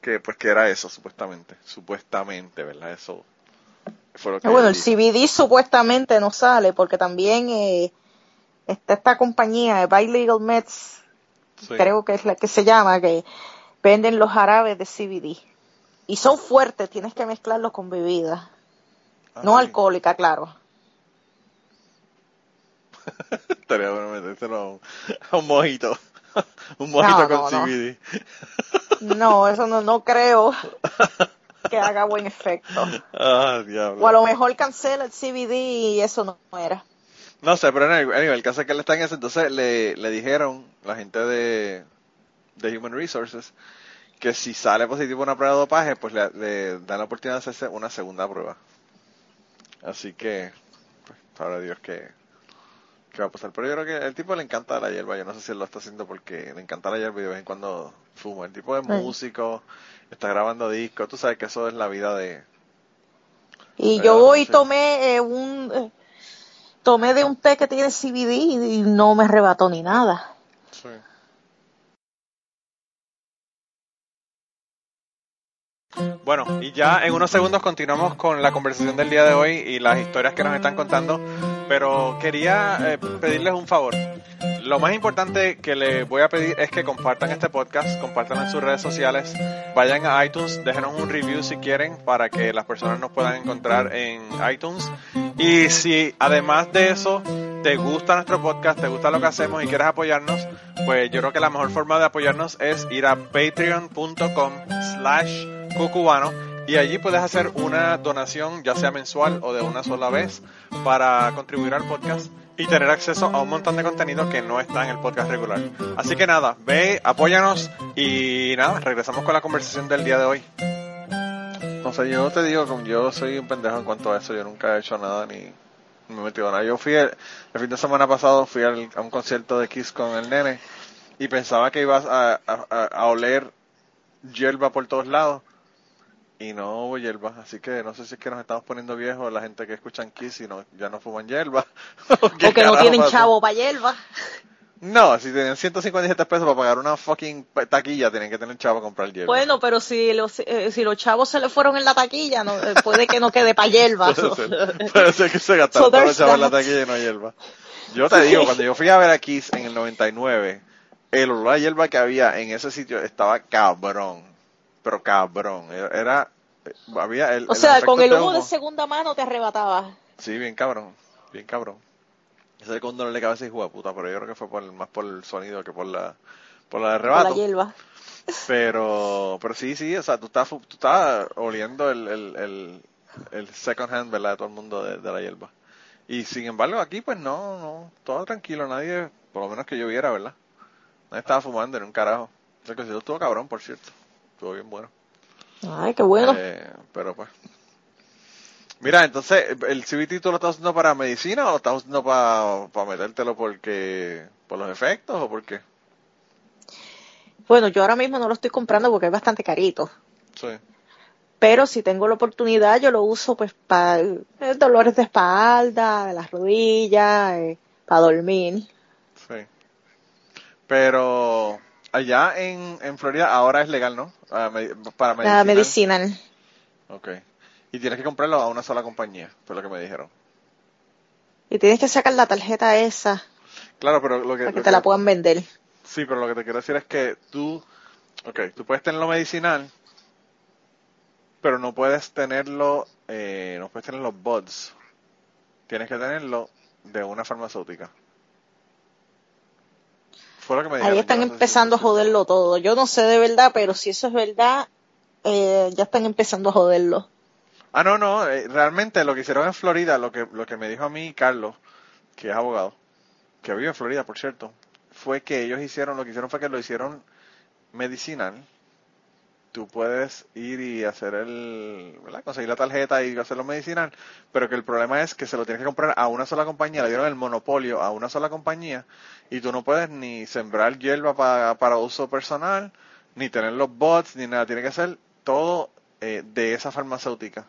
que pues que era eso supuestamente supuestamente verdad eso fue lo que Ah, bueno, el dijo. CBD supuestamente no sale porque también eh, está esta compañía, Buy Legal Meds, Sí. creo que es la que se llama, que venden los jarabes de CBD. Y son fuertes, tienes que mezclarlos con bebidas. Ah, no sí. alcohólica, claro. estaría bueno metérselo a un, mojito un mojito No, con no. CBD No, eso no, no creo que haga buen efecto. ah O a lo mejor cancela el CBD y eso no era. No sé pero anyway, anyway, el caso es que él está en eso entonces le, le dijeron la gente de de Human Resources que si sale positivo una prueba de dopaje pues le, le dan la oportunidad de hacerse una segunda prueba así que pues, sabrá Dios que qué va a pasar. Pero yo creo que el tipo le encanta la hierba. Yo no sé si él lo está haciendo porque le encanta la hierba y de vez en cuando fuma. El tipo es músico, está grabando discos. Tú sabes que eso es la vida de... Y yo hoy tomé eh, un eh, tomé de un té que tiene CBD y no me arrebató ni nada. Sí. Bueno, y ya en unos segundos continuamos con la conversación del día de hoy y las historias que nos están contando pero quería eh, pedirles un favor. Lo más importante que les voy a pedir es que compartan este podcast, compartan en sus redes sociales, vayan a iTunes, déjenos un review si quieren para que las personas nos puedan encontrar en iTunes. Y si además de eso te gusta nuestro podcast, te gusta lo que hacemos y quieres apoyarnos, pues yo creo que la mejor forma de apoyarnos es ir a patreon.com slash cucubano y allí puedes hacer una donación ya sea mensual o de una sola vez para contribuir al podcast y tener acceso a un montón de contenido que no está en el podcast regular. Así que nada, ve, apóyanos y nada, regresamos con la conversación del día de hoy. No sé, yo te digo, como yo soy un pendejo en cuanto a eso, yo nunca he hecho nada ni me he metido nada. Yo fui el, el fin de semana pasado, fui al- a un concierto de Kiss con el nene y pensaba que ibas a, a- a- a oler hierba por todos lados y no hubo hierba, así que no sé si es que nos estamos poniendo viejos la gente que escuchan Kiss y no, ya no fuman hierba. ¿O que no tienen chavo para hierba. No, si tienen 157 pesos para pagar una fucking taquilla, tienen que tener chavo para comprar hierba. Bueno, pero si los, eh, si los chavos se le fueron en la taquilla, no, eh, puede que no quede para hierba. Puede ser, puede ser que se gastaron So todos los chavos en la taquilla y no hierba. Yo te digo, cuando yo fui a ver a Kiss en el 99, el olor a hierba que había en ese sitio estaba cabrón. Pero cabrón. Era, había el, O sea, con el humo de segunda mano te arrebataba. Sí, bien cabrón, bien cabrón. Ese con dolor de cabeza y de puta, pero yo creo que fue por, más por el sonido que por la, por la de Con la arrebato. hierba. Pero, pero sí, sí, o sea, tú estás, tú estás oliendo el, el, el, el second hand, ¿verdad? De todo el mundo de, de la hierba. Y sin embargo, aquí pues no, no, todo tranquilo, nadie, por lo menos que yo viera, ¿verdad? Nadie estaba fumando en un carajo. El concierto estuvo cabrón, por cierto. Estuvo bien bueno. Ay, qué bueno. Eh, pero pues. Mira, entonces, ¿el CBT tú lo estás usando para medicina o lo estás usando para, para metértelo porque, por los efectos o por qué? Bueno, yo ahora mismo no lo estoy comprando porque es bastante carito. Sí. Pero si tengo la oportunidad, yo lo uso pues para dolores de espalda, de las rodillas, eh, para dormir. Sí. Pero allá en, en Florida ahora es legal, ¿no? Ah, para medicina. La medicinal. Ok. Y tienes que comprarlo a una sola compañía, fue lo que me dijeron. Y tienes que sacar la tarjeta esa Claro, pero lo que... para que te la puedan vender. Sí, pero lo que te quiero decir es que tú, ok, tú puedes tenerlo medicinal, pero no puedes tenerlo, eh, no puedes tener los buds. Tienes que tenerlo de una farmacéutica. Fue lo que me dijeron. Ahí están empezando a joderlo todo. Yo no sé de verdad, pero si eso es verdad, eh, ya están empezando a joderlo. Ah, no, no, eh, realmente lo que hicieron en Florida, lo que, lo que me dijo a mí Carlos, que es abogado, que vive en Florida, por cierto, fue que ellos hicieron, lo que hicieron fue que lo hicieron medicinal. Tú puedes ir y hacer el, ¿verdad? Conseguir la tarjeta y hacerlo medicinal, pero que el problema es que se lo tienes que comprar a una sola compañía, le dieron el monopolio a una sola compañía y tú no puedes ni sembrar hierba para, para uso personal, ni tener los bots, ni nada, tiene que ser todo eh, de esa farmacéutica.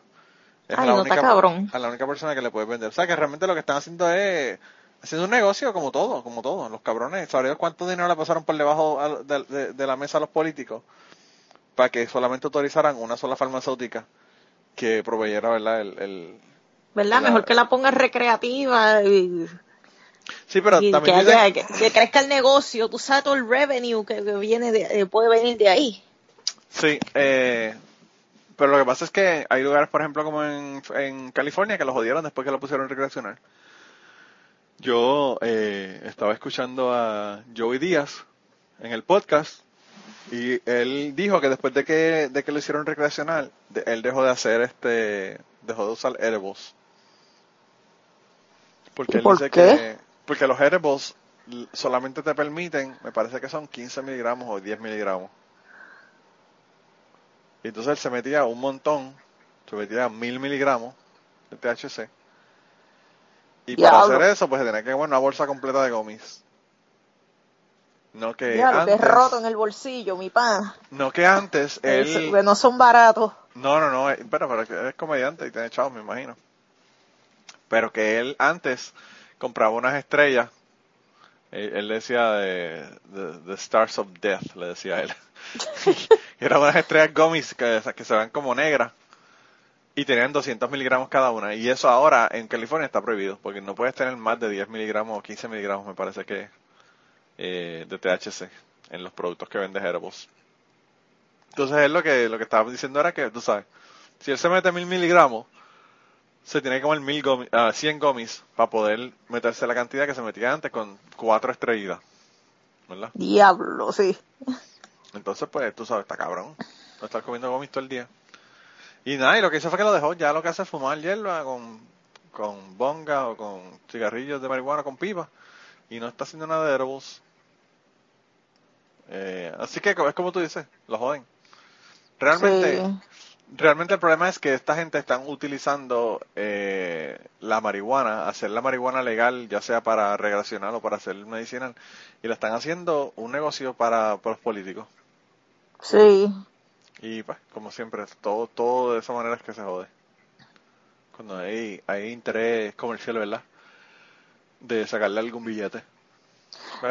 Es Ay, la no, única, cabrón. a la única persona que le puedes vender. O sea, que realmente lo que están haciendo es haciendo un negocio como todo, como todo. Los cabrones, ¿sabes cuánto dinero le pasaron por debajo a- de, de- de la mesa a los políticos? Para que solamente autorizaran una sola farmacéutica que proveyera, ¿verdad? El, el- ¿Verdad? La- Mejor que la pongas recreativa y, Sí, pero y también dicen- que, que crezca el negocio. Tú sabes todo el revenue que, que viene de, eh, puede venir de ahí. Sí, eh, pero lo que pasa es que hay lugares, por ejemplo, como en, en California, que lo jodieron después que lo pusieron recreacional. Yo eh, estaba escuchando a Joey Díaz en el podcast y él dijo que después de que, de que lo hicieron recreacional, de- él dejó de hacer este, dejó de usar edibles. Porque ¿Y él por dice qué? que, porque los edibles solamente te permiten, me parece que son 15 miligramos o 10 miligramos. Y entonces él se metía un montón, se metía mil miligramos de THC. Y para hacer eso, pues se tenía que comer una bolsa completa de gomis. No que Ya, lo que es antes, roto en el bolsillo, mi pan. no que antes él, que no son baratos. no, no, no, eh, pero, pero es comediante y tiene chavos, me imagino. Pero que él antes compraba unas estrellas Él, él decía de, de- The Stars of Death, le decía él. Eran unas estrellas gummies que, que se ven como negras y tenían 200 miligramos cada una. Y eso ahora en California está prohibido, porque no puedes tener más de 10 miligramos o 15 miligramos, me parece que, eh, de THC en los productos que vende Edibles. Entonces él lo que, lo que estaba diciendo era que, tú sabes, si él se mete mil miligramos, se tiene que comer mil gomi- ah, 100 gomis para poder meterse la cantidad que se metía antes con cuatro estrellitas. ¿Verdad? Diablo, sí. Entonces, pues, tú sabes, está cabrón. No estar comiendo gomis todo el día. Y nada, y lo que hizo fue que lo dejó. Ya lo que hace es fumar hierba con, con bonga o con cigarrillos de marihuana con pipa. Y no está haciendo nada de edibles. Eh, así que es como tú dices, lo joden. Realmente, Sí. realmente el problema es que esta gente están utilizando eh, la marihuana, hacer la marihuana legal, ya sea para recreacional o para hacer medicinal, y lo están haciendo un negocio para, para los políticos. Sí. Y pues, como siempre, todo, todo de esa manera es que se jode. Cuando hay, hay interés comercial, ¿verdad? De sacarle algún billete.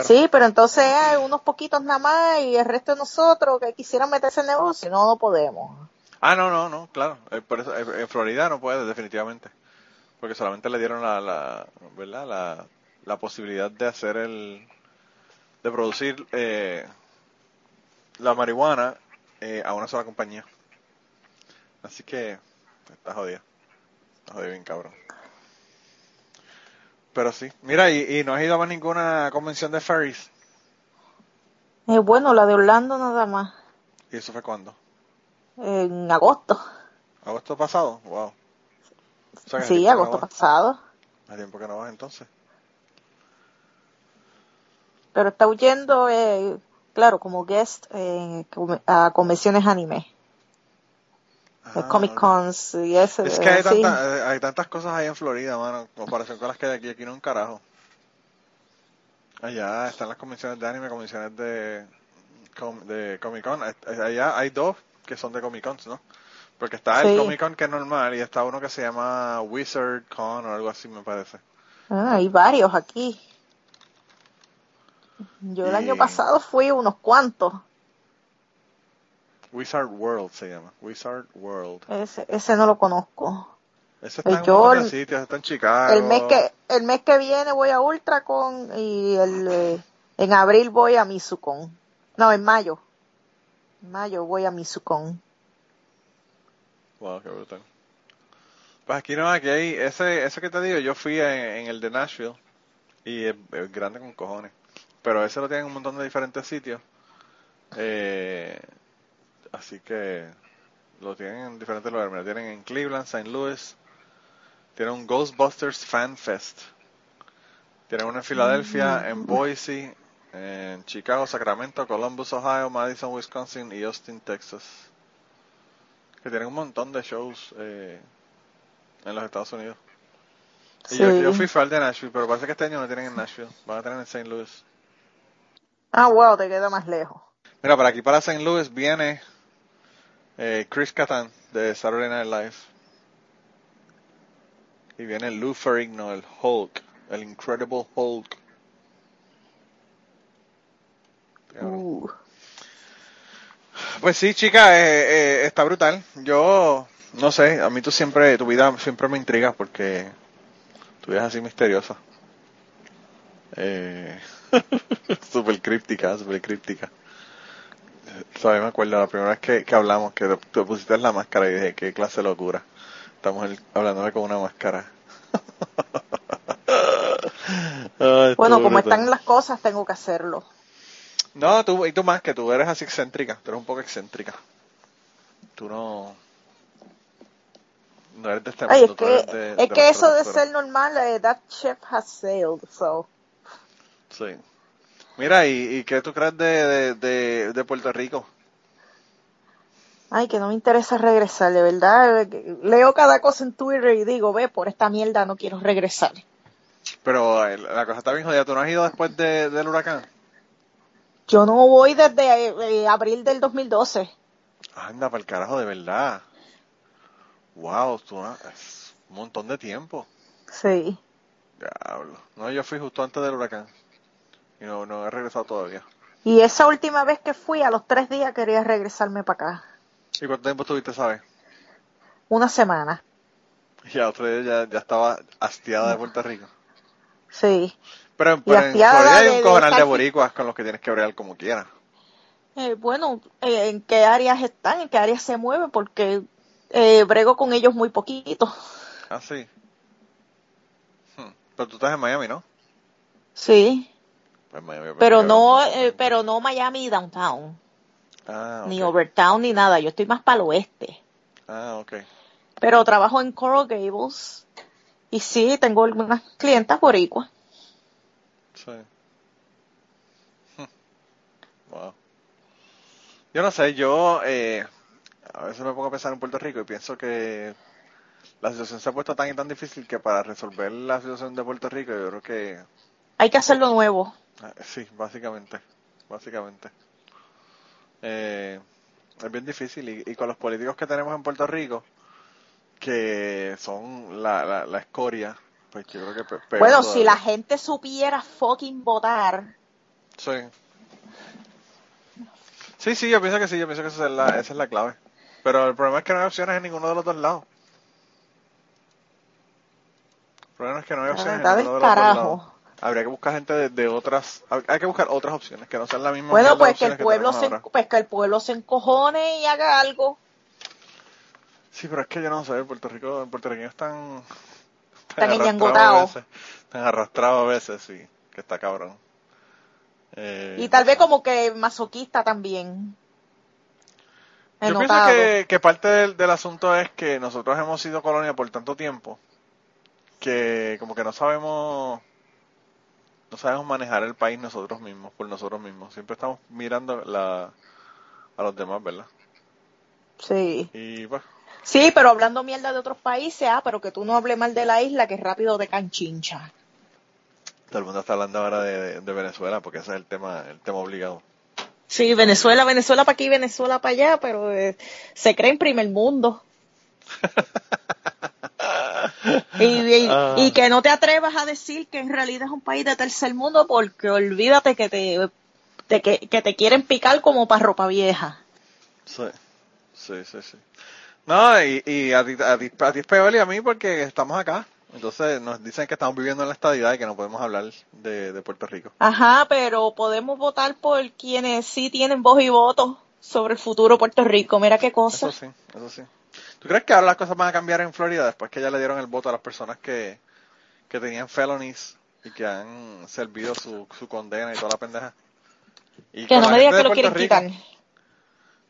Sí, pero entonces hay unos poquitos nada más y el resto de nosotros que quisieran meterse en negocio, no, no podemos. Ah, no, no, no, claro. Eh, eh, en Florida no puede, definitivamente. Porque solamente le dieron la, la ¿verdad? La, la posibilidad de hacer el, de producir eh, la marihuana eh, a una sola compañía. Así que está jodido. Está jodido bien cabrón. Pero sí. Mira, y, y no has ido a ninguna convención de furries. Eh, bueno, la de Orlando nada más, ¿Y eso fue cuándo? en agosto. ¿Agosto pasado? Wow. O sea, Sí, no agosto vas. pasado. Hace tiempo que no vas entonces. Pero está huyendo, eh, claro, como guest eh, a convenciones anime, Ah, Comic Cons y eso. Es que hay, tanta- eh, hay tantas cosas ahí en Florida, mano, en comparación con las que hay aquí, aquí no un carajo. Allá están las convenciones de anime, convenciones de, de Comic Con. Eh, Allá hay dos que son de Comic Cons, ¿no? Porque está el. Comic Con que es normal y está uno que se llama Wizard Con o algo así, me parece. Ah, hay varios aquí. Yo el Y- año pasado fui unos cuantos. Wizard World se llama. Wizard World. Ese, ese no lo conozco. Ese está en Yo el- sitios, está en Chicago. El mes que el mes que viene voy a Ultracon y el eh, en abril voy a Misucon. No, en mayo. En mayo voy a Misucon. Wow, qué brutal. Pues aquí no, aquí hay, ese, ese que te digo, yo fui en, en el de Nashville y es, es grande con cojones. Pero ese lo tienen en un montón de diferentes sitios. Eh, así que lo tienen en diferentes lugares. Mira, tienen en Cleveland, St. Louis. Tienen un Ghostbusters Fan Fest. Tienen uno en Filadelfia, en Boise, en Chicago, Sacramento, Columbus, Ohio, Madison, Wisconsin y Austin, Texas que tienen un montón de shows eh, en los Estados Unidos. Y yo, Sí. yo fui al de Nashville, pero parece que este año no tienen en Nashville, van a tener en St. Louis. Ah, wow, te queda más lejos. Mira, para aquí para St. Louis viene eh, Chris Catan de Saturday Night Live. Y viene Lou Ferrigno, el Hulk, el Incredible Hulk. Uh, Pues sí, chica, eh, eh, está brutal. Yo, no sé, a mí tú siempre, tu vida siempre me intriga porque tu vida es así misteriosa. Eh, super críptica, super críptica. Todavía me acuerdo la primera vez que, que hablamos que te, te pusiste la máscara y dije, qué clase de locura. Estamos hablándome con una máscara. Ay, bueno, como brutal. están las cosas, tengo que hacerlo. No, tú, y tú más, que tú eres así excéntrica, tú eres un poco excéntrica. Tú no... No eres de este Ay, mundo, es tú que, eres de, es de que eso de ser normal, eh, that ship has sailed, so. Sí. Mira, ¿y, y qué tú crees de, de, de, de Puerto Rico? Ay, que no me interesa regresar, de verdad. Leo cada cosa en Twitter y digo, ve, por esta mierda no quiero regresar. Pero eh, la cosa está bien jodida. ¿Tú no has ido después de, del huracán? Yo no voy desde eh, abril del 2012. Anda, para el carajo, de verdad. Wow, tú es un montón de tiempo. Sí. Diablo. No, yo fui justo antes del huracán. Y no, no he regresado todavía. Y esa última vez que fui, a los tres días quería regresarme para acá. ¿Y cuánto tiempo estuviste, sabes? Una semana. Y al otro día ya, ya estaba hastiada de Puerto Rico. Sí. Pero, pero en Florida hay de- un de cojonal de boricuas con los que tienes que bregar como quieras. Eh, bueno, eh, ¿en qué áreas están? ¿En qué áreas se mueven? Porque eh, brego con ellos muy poquito. Ah, sí. Hmm. Pero tú estás en Miami, ¿no? Sí. Miami, Pero no, eh, pero no Miami downtown, Ah, ni. Overtown, ni nada. Yo estoy más para el oeste. Ah, ok. Pero trabajo en Coral Gables. Y sí, tengo algunas clientas boricuas. Sí. Wow. Yo no sé, yo eh, a veces me pongo a pensar en Puerto Rico y pienso que la situación se ha puesto tan y tan difícil que para resolver la situación de Puerto Rico yo creo que Hay que hacerlo nuevo. Ah, sí, básicamente, básicamente. Eh, es bien difícil y, y con los políticos que tenemos en Puerto Rico que son la, la, la escoria, pues yo creo que pe- Bueno, si la gente supiera fucking votar, Sí. Sí, sí, yo pienso que sí, yo pienso que esa es la, esa es la clave. Pero el problema es que no hay opciones en ninguno de los dos lados. El problema es que no hay opciones en ninguno de los dos lados. Habría que buscar gente de, de otras, hay que buscar otras opciones que no sean la misma bueno, pues que el pueblo se, ahora. pues que el pueblo se encojone y haga algo. Sí, pero es que yo no sé, Puerto Rico, el puertorriqueño es tan, Tan arrastrado enñangotado. a veces, tan arrastrado a veces, sí, que está cabrón. Eh, Y tal vez como que masoquista también. He Yo pienso que, que parte del, del asunto es que nosotros hemos sido colonia por tanto tiempo que como que no sabemos no sabemos manejar el país nosotros mismos, por nosotros mismos. Siempre estamos mirando la, a los demás, ¿verdad? Sí. Y pues, Sí, pero hablando mierda de otros países, ah, pero que tú no hables mal de la isla, que rápido te canchincha. todo el mundo está hablando ahora de, de- de Venezuela porque ese es el tema, el tema obligado. Sí, Venezuela, Venezuela para aquí, Venezuela para allá, pero eh, se cree en primer mundo. Y, y- Ah. y que no te atrevas a decir que en realidad es un país de tercer mundo porque olvídate que te, que, que te quieren picar como para ropa vieja. Sí, sí, sí, sí. No, y, y a, ti, a, ti, a ti es peor y a mí porque estamos acá. Entonces nos dicen que estamos viviendo en la estadidad y que no podemos hablar de, de Puerto Rico. Ajá, pero podemos votar por quienes sí tienen voz y voto sobre el futuro Puerto Rico. Mira qué cosa. Eso sí, eso sí. ¿Tú crees que ahora las cosas van a cambiar en Florida después que ya le dieron el voto a las personas que, que tenían felonies y que han servido su, su condena y toda la pendeja? Y que no me digas que lo quieren Rico- quitar.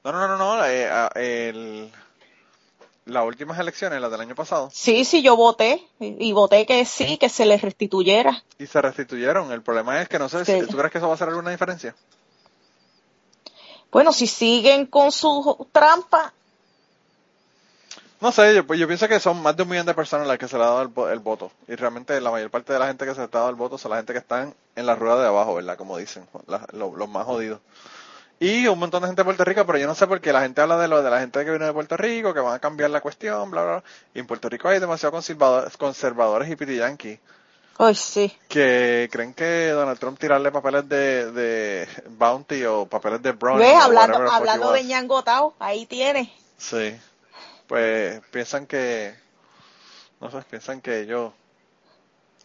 No, no, no, no, eh, a- el, las últimas elecciones, las del año pasado, Sí, sí, yo voté y y voté que sí, que se les restituyera. y se restituyeron. El problema es que no sé, Sí. si, ¿tú crees que eso va a hacer alguna diferencia? Bueno, si siguen con su trampa, No sé, yo, pues yo pienso que son más de un millón de personas las que se le ha dado el, el voto. Y realmente la mayor parte de la gente que se le ha dado el voto son la gente que están en la rueda de abajo, ¿verdad? Como dicen, la- lo- los más jodidos. Y un montón de gente de Puerto Rico, pero yo no sé por qué la gente habla de lo de la gente que viene de Puerto Rico, que van a cambiar la cuestión, bla, bla, bla. Y en Puerto Rico hay demasiados conservadores, conservadores y pitiyanquis ay sí. que creen que Donald Trump tirarle papeles de, de Bounty o papeles de Brownie. ¿Ves? Hablando, hablando de ñangotao, ahí tienes. Sí. Pues piensan que, no sé, piensan que ellos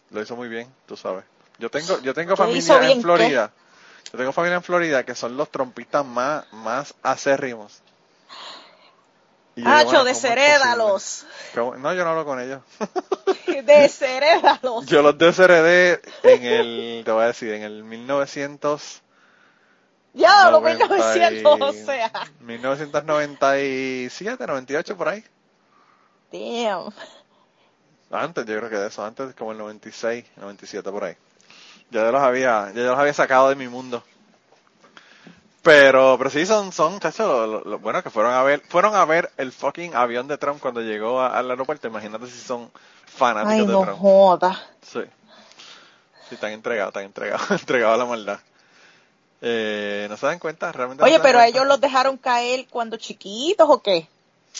lo hizo muy bien, tú sabes. Yo tengo, yo tengo ¿Qué familia en Florida. Yo tengo familia en Florida que son los trompistas más, más acérrimos. Yo Hacho, bueno, ¿cómo es desherédalos. No, yo no hablo con ellos. Desherédalos. Yo los desheredé en el, te voy a decir, en el 1900. Ya, lo 90 y- 1900, o sea. 1997, 98 por ahí. Damn. Antes, yo creo que de eso, antes como el 96, 97 por ahí. Ya yo los había, ya yo los había sacado de mi mundo. Pero, pero sí son, son, chacho, lo- bueno, que fueron a ver, fueron a ver el fucking avión de Trump cuando llegó a- al aeropuerto. Imagínate si son fanáticos Ay, de no Trump. joda. Sí. Sí, están entregados, están entregados, entregados a la maldad. Eh, ¿No se dan cuenta? Realmente Oye, pero cuenta. ellos los dejaron caer cuando chiquitos o qué?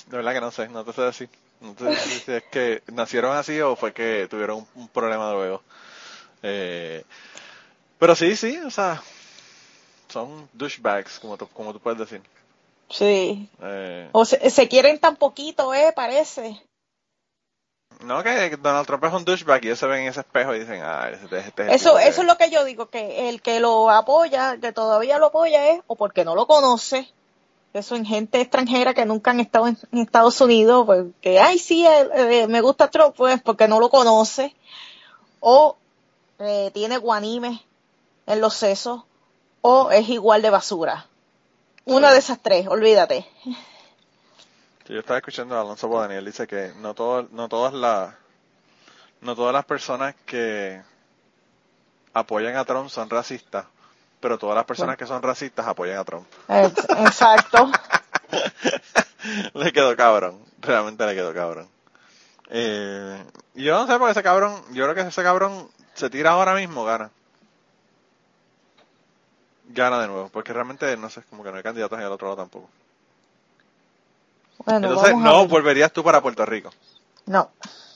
De verdad que no sé, no te sé decir. No te sé si es que nacieron así o fue que tuvieron un, un problema luego. Eh, Pero sí, sí, o sea, son douchebags, como como tú puedes decir. Sí. Eh, O se, se quieren tan poquito, eh, parece. No, que Donald Trump es un douchebag y ellos se ven en ese espejo y dicen, ah, este, este es Eso, eso es lo que yo digo, que el que lo apoya, que todavía lo apoya es o porque no lo conoce, eso en gente extranjera que nunca han estado en, en Estados Unidos, pues que, ay, sí, eh, eh, me gusta Trump, pues porque no lo conoce, o eh, tiene guanime en los sesos, o es igual de basura. Una de esas tres, olvídate. Sí, yo estaba escuchando a Alonso Bodani, él dice que no todo, no todas las no todas las personas que apoyan a Trump son racistas, pero todas las personas que son racistas apoyan a Trump. Exacto. le quedó cabrón, realmente le quedó cabrón. Eh, yo no sé porque ese cabrón, yo creo que ese cabrón se tira ahora mismo, gana. Gana de nuevo, porque realmente no sé, como que no hay candidatos en el otro lado tampoco. Bueno, Entonces vamos no ver. volverías tú para Puerto Rico. No,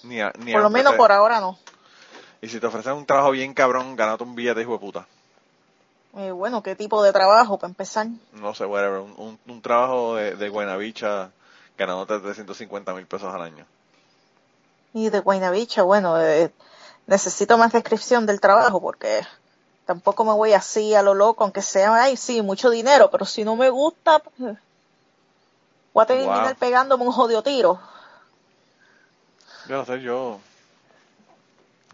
Ni a, ni por a lo menos por ahora no. Y si te ofrecen un trabajo bien cabrón, ganate un billete, hijo de puta. Eh, bueno, ¿qué tipo de trabajo para empezar? No sé, whatever. Un, un, un trabajo de, de Guaynabicha ganándote 350 mil pesos al año. Y de Guaynabicha, bueno, eh, necesito más descripción del trabajo porque tampoco me voy así a lo loco, aunque sea, ay, sí, mucho dinero, pero si no me gusta, pues, voy a terminar Wow. pegándome un jodido tiro. Yo no sé, yo...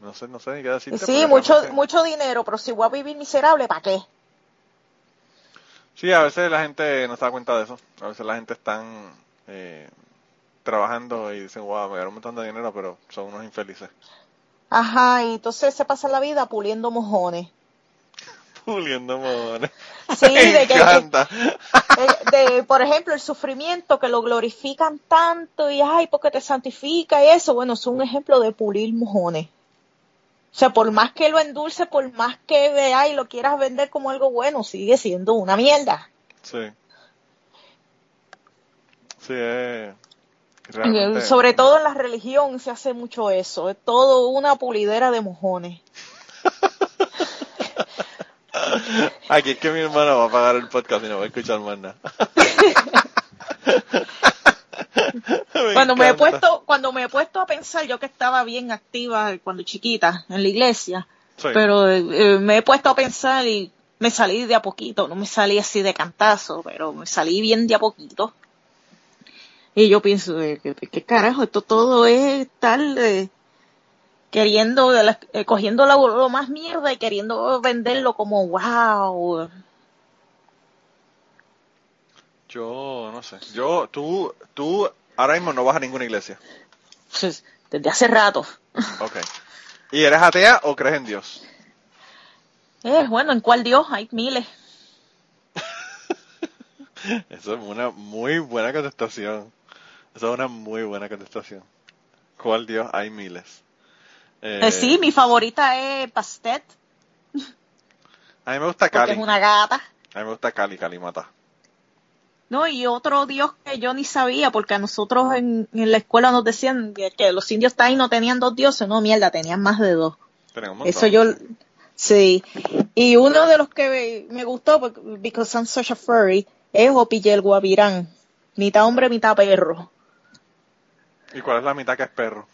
No sé, no sé ni qué decirte. sí, mucho, realmente- mucho dinero, pero si voy a vivir miserable, ¿para qué? Sí, a veces la gente no se da cuenta de eso. A veces la gente están eh, trabajando y dicen, wow, me gané un montón de dinero, pero son unos infelices. Ajá, y entonces se pasa la vida puliendo mojones. Puliendo mojones. Sí, Me de que, encanta. de, de, por ejemplo, el sufrimiento que lo glorifican tanto y ay, porque te santifica y eso, bueno, es un ejemplo de pulir mojones. O sea, por más que lo endulce, por más que vea y lo quieras vender como algo bueno, sigue siendo una mierda. Sí. Sí, eh, realmente... eh, Sobre todo en la religión se hace mucho eso, es todo una pulidera de mojones. Aquí es que mi hermano va a pagar el podcast y no va a escuchar más nada. cuando me he puesto, cuando me he puesto a pensar, yo que estaba bien activa cuando chiquita en la iglesia, Sí. pero eh, eh, me he puesto a pensar y me salí de a poquito, no me salí así de cantazo, pero me salí bien de a poquito. Y yo pienso, eh, ¿qué, qué carajo? Esto todo es estar eh, queriendo, eh, cogiendo lo, lo más mierda y queriendo venderlo como wow. Yo no sé. Yo, tú, tú ahora mismo no vas a ninguna iglesia. Desde hace rato. Ok. ¿Y eres atea o crees en Dios? Eh, bueno, ¿en cuál Dios? Hay miles. Eso es una muy buena contestación. Eso es una muy buena contestación. ¿Cuál Dios? Hay miles. Eh, Eh, sí, mi favorita es Pastet, A mí me gusta porque Cali. es una gata. A mí me gusta Cali, Calimata. No, y otro Dios que yo ni sabía, porque a nosotros en, en la escuela nos decían que, que los indios ahí no tenían dos dioses, no, mierda, tenían más de dos. Eso yo, sí. Y uno de los que me, gustó, porque- because I'm such a furry, es Opillel Guavirán. Mitad hombre, mitad perro. ¿Y cuál es la mitad que es perro?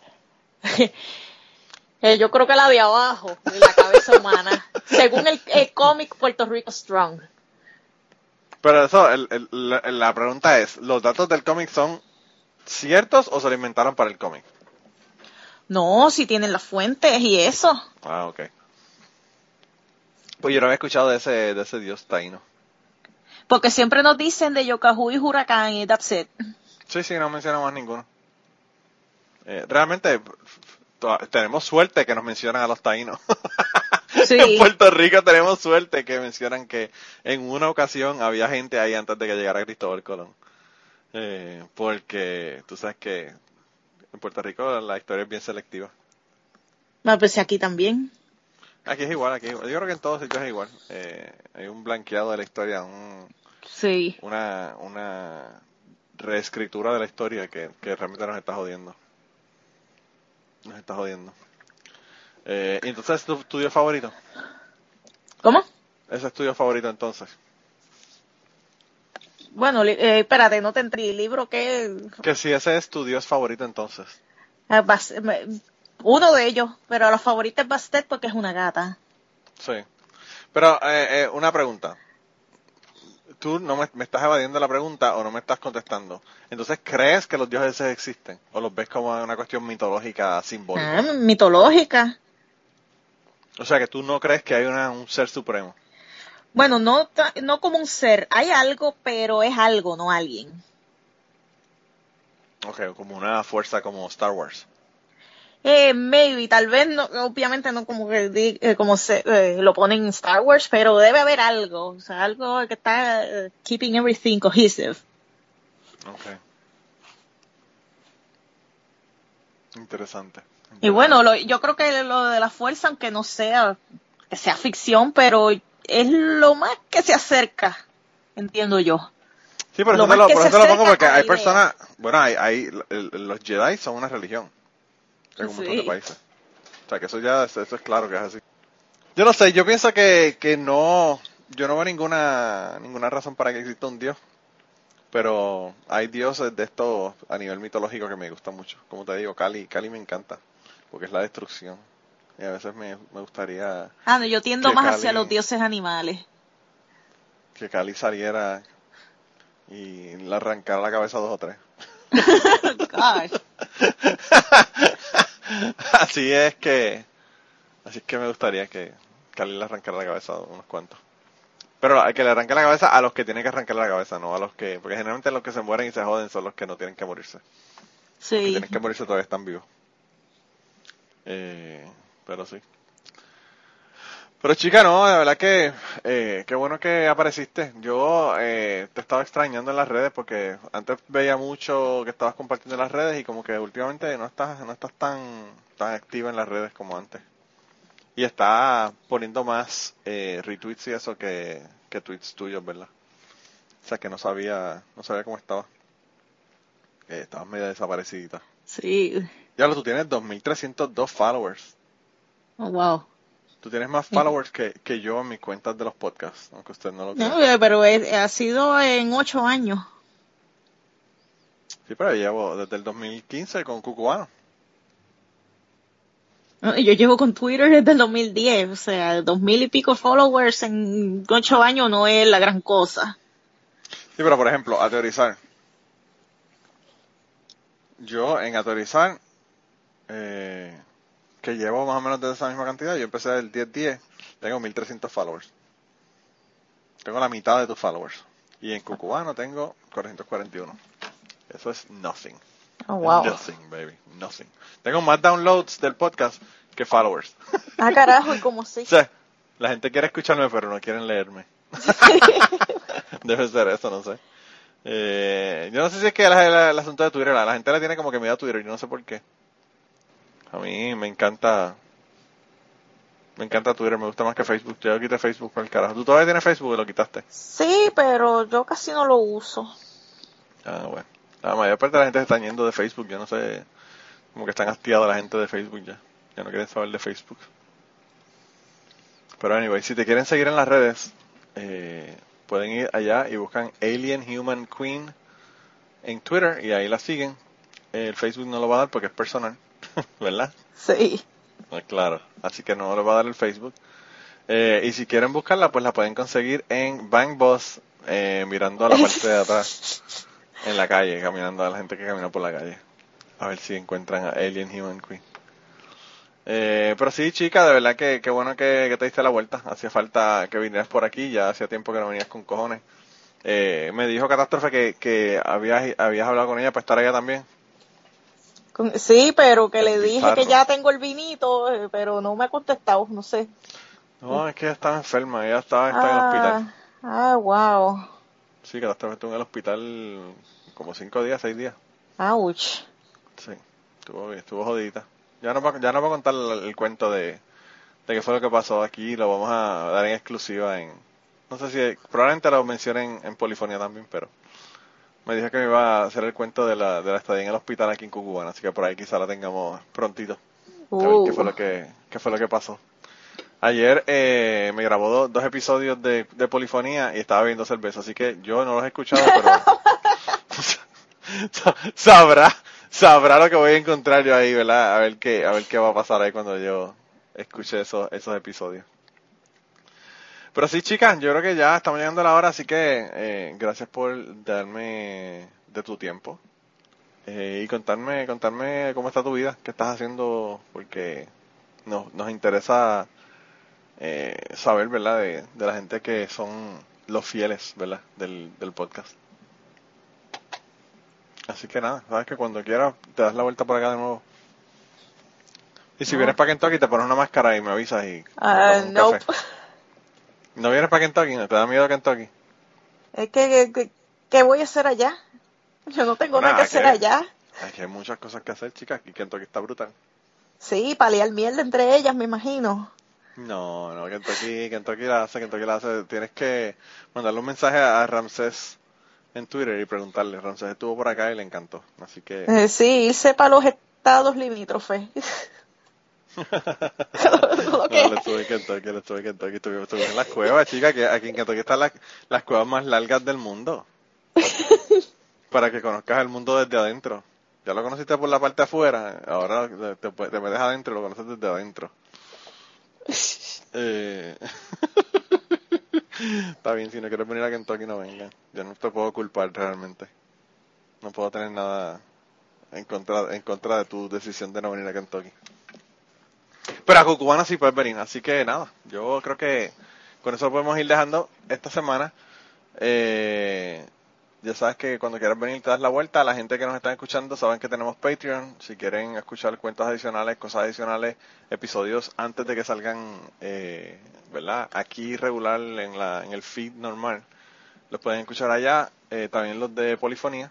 Eh, yo creo que la de abajo, de la cabeza humana. Según el, el cómic Puerto Rico Strong. Pero eso, el- el- la, pregunta es, ¿los datos del cómic son ciertos o se lo inventaron para el cómic? No, si tienen las fuentes y eso. Ah, ok. Pues yo no había escuchado de ese, de ese dios taíno. Porque siempre nos dicen de Yokahu y Huracán y that's it. Sí, sí, no menciona más ninguno. Eh, realmente, tenemos suerte que nos mencionan a los taínos. Sí. en Puerto Rico tenemos suerte que mencionan que en una ocasión había gente ahí antes de que llegara Cristóbal Colón. Eh, porque tú sabes que en Puerto Rico la historia es bien selectiva. No, pues aquí también. Aquí es igual, aquí yo creo que en todos sitios es igual. Eh, hay un blanqueado de la historia, un, Sí. una, una reescritura de la historia que, que realmente nos está jodiendo. Nos está jodiendo. Eh, y entonces, ¿tu, tu dios favorito? ¿Cómo? Ese es favorito entonces. Bueno, eh, espérate, no te entendí. ¿Libro qué? Que si ese es tu Dios favorito entonces. Ah, Bas- me- Uno de ellos, pero la favorita es Bastet porque es una gata. Sí. Pero eh, eh, una pregunta. Tú no me, me estás evadiendo la pregunta o no me estás contestando. Entonces, ¿crees que los dioses existen? ¿O los ves como una cuestión mitológica, simbólica? Ah, mitológica. O sea, que tú no crees que hay una- un ser supremo. Bueno, no, no como un ser. Hay algo, pero es algo, no alguien. Ok, como una fuerza como Star Wars. Eh, maybe, tal vez, no, obviamente no como que eh, como se, eh, lo ponen en Star Wars, pero debe haber algo, o sea, algo que está eh, keeping everything cohesive. Ok. Interesante. Y bueno, lo- yo creo que lo de la fuerza, aunque no sea, que sea ficción, pero es lo más que se acerca, entiendo yo. Sí, por lo eso, lo, que por eso lo pongo, porque hay personas, bueno, hay, hay, los Jedi son una religión en un montón de países. O sea, que eso ya, eso es claro que es así. Yo no sé, yo pienso que, que no, yo no veo ninguna, ninguna razón para que exista un dios. Pero hay dioses de estos a nivel mitológico que me gustan mucho. Como te digo, Kali, Kali me encanta, porque es la destrucción. Y a veces me, me gustaría Ah, no, yo tiendo más Cali- hacia los dioses animales. que Kali saliera y le arrancara la cabeza a dos o tres. Gosh. así es que así es que me gustaría que Kali le arrancara la cabeza a unos cuantos. Pero hay que le arranque la cabeza a los que tienen que arrancar la cabeza no a los que porque generalmente los que se mueren y se joden son los que no tienen que morirse. Los que Sí. tienen que morirse todavía están vivos. Eh, pero sí pero chica no de verdad que eh, qué bueno que apareciste. Yo eh, te estaba extrañando en las redes porque antes veía mucho que estabas compartiendo en las redes y como que últimamente no estás no estás tan tan activa en las redes como antes. Y está poniendo más eh, retweets y eso que, que tweets tuyos verdad o sea que no sabía no sabía cómo estaba. Eh, estabas medio desaparecidita. Sí. ya lo tú tienes 2302 followers. Oh, wow. Tú tienes más followers que, que yo en mis cuentas de los podcasts, aunque usted no lo crea. No, eh, pero es- ha sido en ocho años. Sí, pero llevo desde el 2015 con Cucubano. No, Yo llevo con Twitter desde el 2010, o sea, dos mil y pico followers en ocho años no es la gran cosa. Sí, pero por ejemplo, a teorizar. Yo en a teorizar, eh, que llevo más o menos de esa misma cantidad, yo empecé del 10-10, tengo 1300 followers. Tengo la mitad de tus followers. Y en Cucubano tengo 441. Eso es nothing. Oh, wow. Nothing, baby. Nothing. Tengo más downloads del podcast que followers. Ah, carajo, y como si. O sea, la gente quiere escucharme, pero no quieren leerme. Debe ser eso, no sé. Eh, yo no sé si es que el, el- el asunto de Twitter, la, la gente le tiene como que miedo a Twitter, yo no sé por qué. A mí me encanta. Me encanta Twitter, me gusta más que Facebook. Yo quité Facebook por el carajo. ¿Tú todavía tienes Facebook y lo quitaste? Sí, pero yo casi no lo uso. Ah, bueno. La mayor parte de la gente se está yendo de Facebook, yo no sé. Como que están hastiados la gente de Facebook ya. Ya no quieren saber de Facebook. Pero anyway, si te quieren seguir en las redes, eh, pueden ir allá y buscan Alien Human Queen en Twitter y ahí la siguen. El Facebook no lo va a dar porque es personal, ¿verdad? Sí. Ah, claro, así que no le va a dar el Facebook. Eh, y si quieren buscarla, pues la pueden conseguir en Bang Boss, eh, mirando a la parte de atrás, en la calle, caminando a la gente que camina por la calle. A ver si encuentran a Alien Human Queen. Eh, pero sí, chica, de verdad que, que bueno que, que te diste la vuelta. Hacía falta que vinieras por aquí, ya hacía tiempo que no venías con cojones. Eh, me dijo Catástrofe que, que habías, habías hablado con ella para estar allá también. Sí, pero que le dije que ya tengo el vinito, eh, pero no me ha contestado, no sé. No, es que ella estaba enferma, ella estaba, estaba en el hospital. Ah, ah, wow. Sí, Catástrofe estuvo en el hospital como cinco días, seis días. Ouch. Sí, estuvo, estuvo jodida. Ya no, va, ya no voy a contar el, el cuento de, de qué fue lo que pasó aquí, lo vamos a dar en exclusiva en... No sé si, probablemente lo mencionen en Polifonía también, pero me dijo que me iba a hacer el cuento de la, de la estadía en el hospital aquí en Cucubana, así que por ahí quizá la tengamos prontito. Qué fue lo que, qué fue lo que pasó. Ayer eh, me grabó do- dos episodios de, de Polifonía y estaba bebiendo cerveza, así que yo no los he escuchado, pero sa- sabrá, sabrá lo que voy a encontrar yo ahí, ¿verdad? A ver qué, a ver qué va a pasar ahí cuando yo escuche esos, esos episodios. Pero sí, chicas, yo creo que ya estamos llegando a la hora, así que eh, gracias por darme de tu tiempo eh, y contarme, contarme cómo está tu vida, qué estás haciendo, porque nos, nos interesa eh, saber, ¿verdad? De, de la gente que son los fieles, ¿verdad? Del, del podcast. Así que nada, sabes que cuando quieras te das la vuelta por acá de nuevo. Y si vienes para Kentucky te pones una máscara y me avisas y Ah, un nope. ¿No vienes para Kentucky? ¿No te da miedo Kentucky? Es que, que- que- ¿qué voy a hacer allá? Yo no tengo nada Nada, que hacer que- allá. Aquí hay muchas cosas que hacer, chicas, y Kentucky está brutal. Sí, paliar mierda entre ellas, me imagino. No, no, Kentucky, Kentucky la hace, Kentucky la hace. Tienes que mandarle un mensaje a Ramsés en Twitter y preguntarle. Ramsés estuvo por acá y le encantó. Así que... Eh, sí, irse para los estados limítrofes. No, estuve en Kentucky, le estuve en Kentucky. Estuve, estuve en las cuevas, chicas, que aquí en Kentucky están las, las cuevas más largas del mundo. Para que conozcas el mundo desde adentro. Ya lo conociste por la parte de afuera, ahora te, te- te metes adentro y lo conoces desde adentro. Eh, Está bien, si no quieres venir a Kentucky, no venga. Yo no te puedo culpar realmente. No puedo tener nada en contra, en contra de tu decisión de no venir a Kentucky. Pero a Cucubana sí puedes venir, así que nada, yo creo que con eso podemos ir dejando esta semana. Eh, ya sabes que cuando quieras venir te das la vuelta. La gente que nos está escuchando saben que tenemos Patreon. Si quieren escuchar cuentas adicionales, cosas adicionales, episodios antes de que salgan, eh, ¿verdad? Aquí regular en, la, en el feed normal, los pueden escuchar allá. Eh, también los de Polifonía.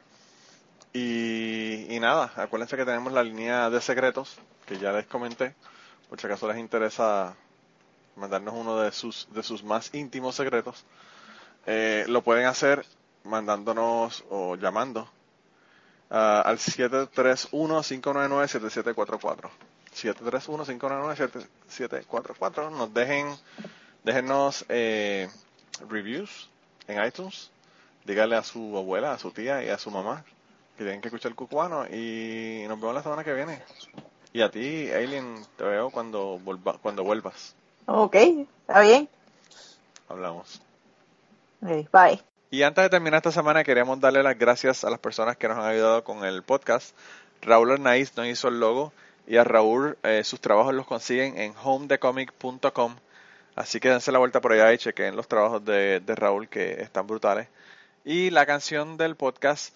Y, y nada, acuérdense que tenemos la línea de secretos, que ya les comenté. Por si acaso les interesa mandarnos uno de sus, de sus más íntimos secretos. Eh, lo pueden hacer mandándonos o llamando ah, al 731-599-7744. 731-599-7744. Nos dejen, déjenos eh, reviews en iTunes. Dígale a su abuela, a su tía y a su mamá que tienen que escuchar el cucubano y nos vemos la semana que viene. Y a ti, Alien, te veo cuando, volva- cuando vuelvas. Ok, está bien. Hablamos. Ok, bye. Y antes de terminar esta semana, queremos darle las gracias a las personas que nos han ayudado con el podcast. Raúl Arnaiz nos hizo el logo y a Raúl eh, sus trabajos los consiguen en homedecomic.com. Así que dense la vuelta por allá y chequen los trabajos de, de Raúl que están brutales. Y la canción del podcast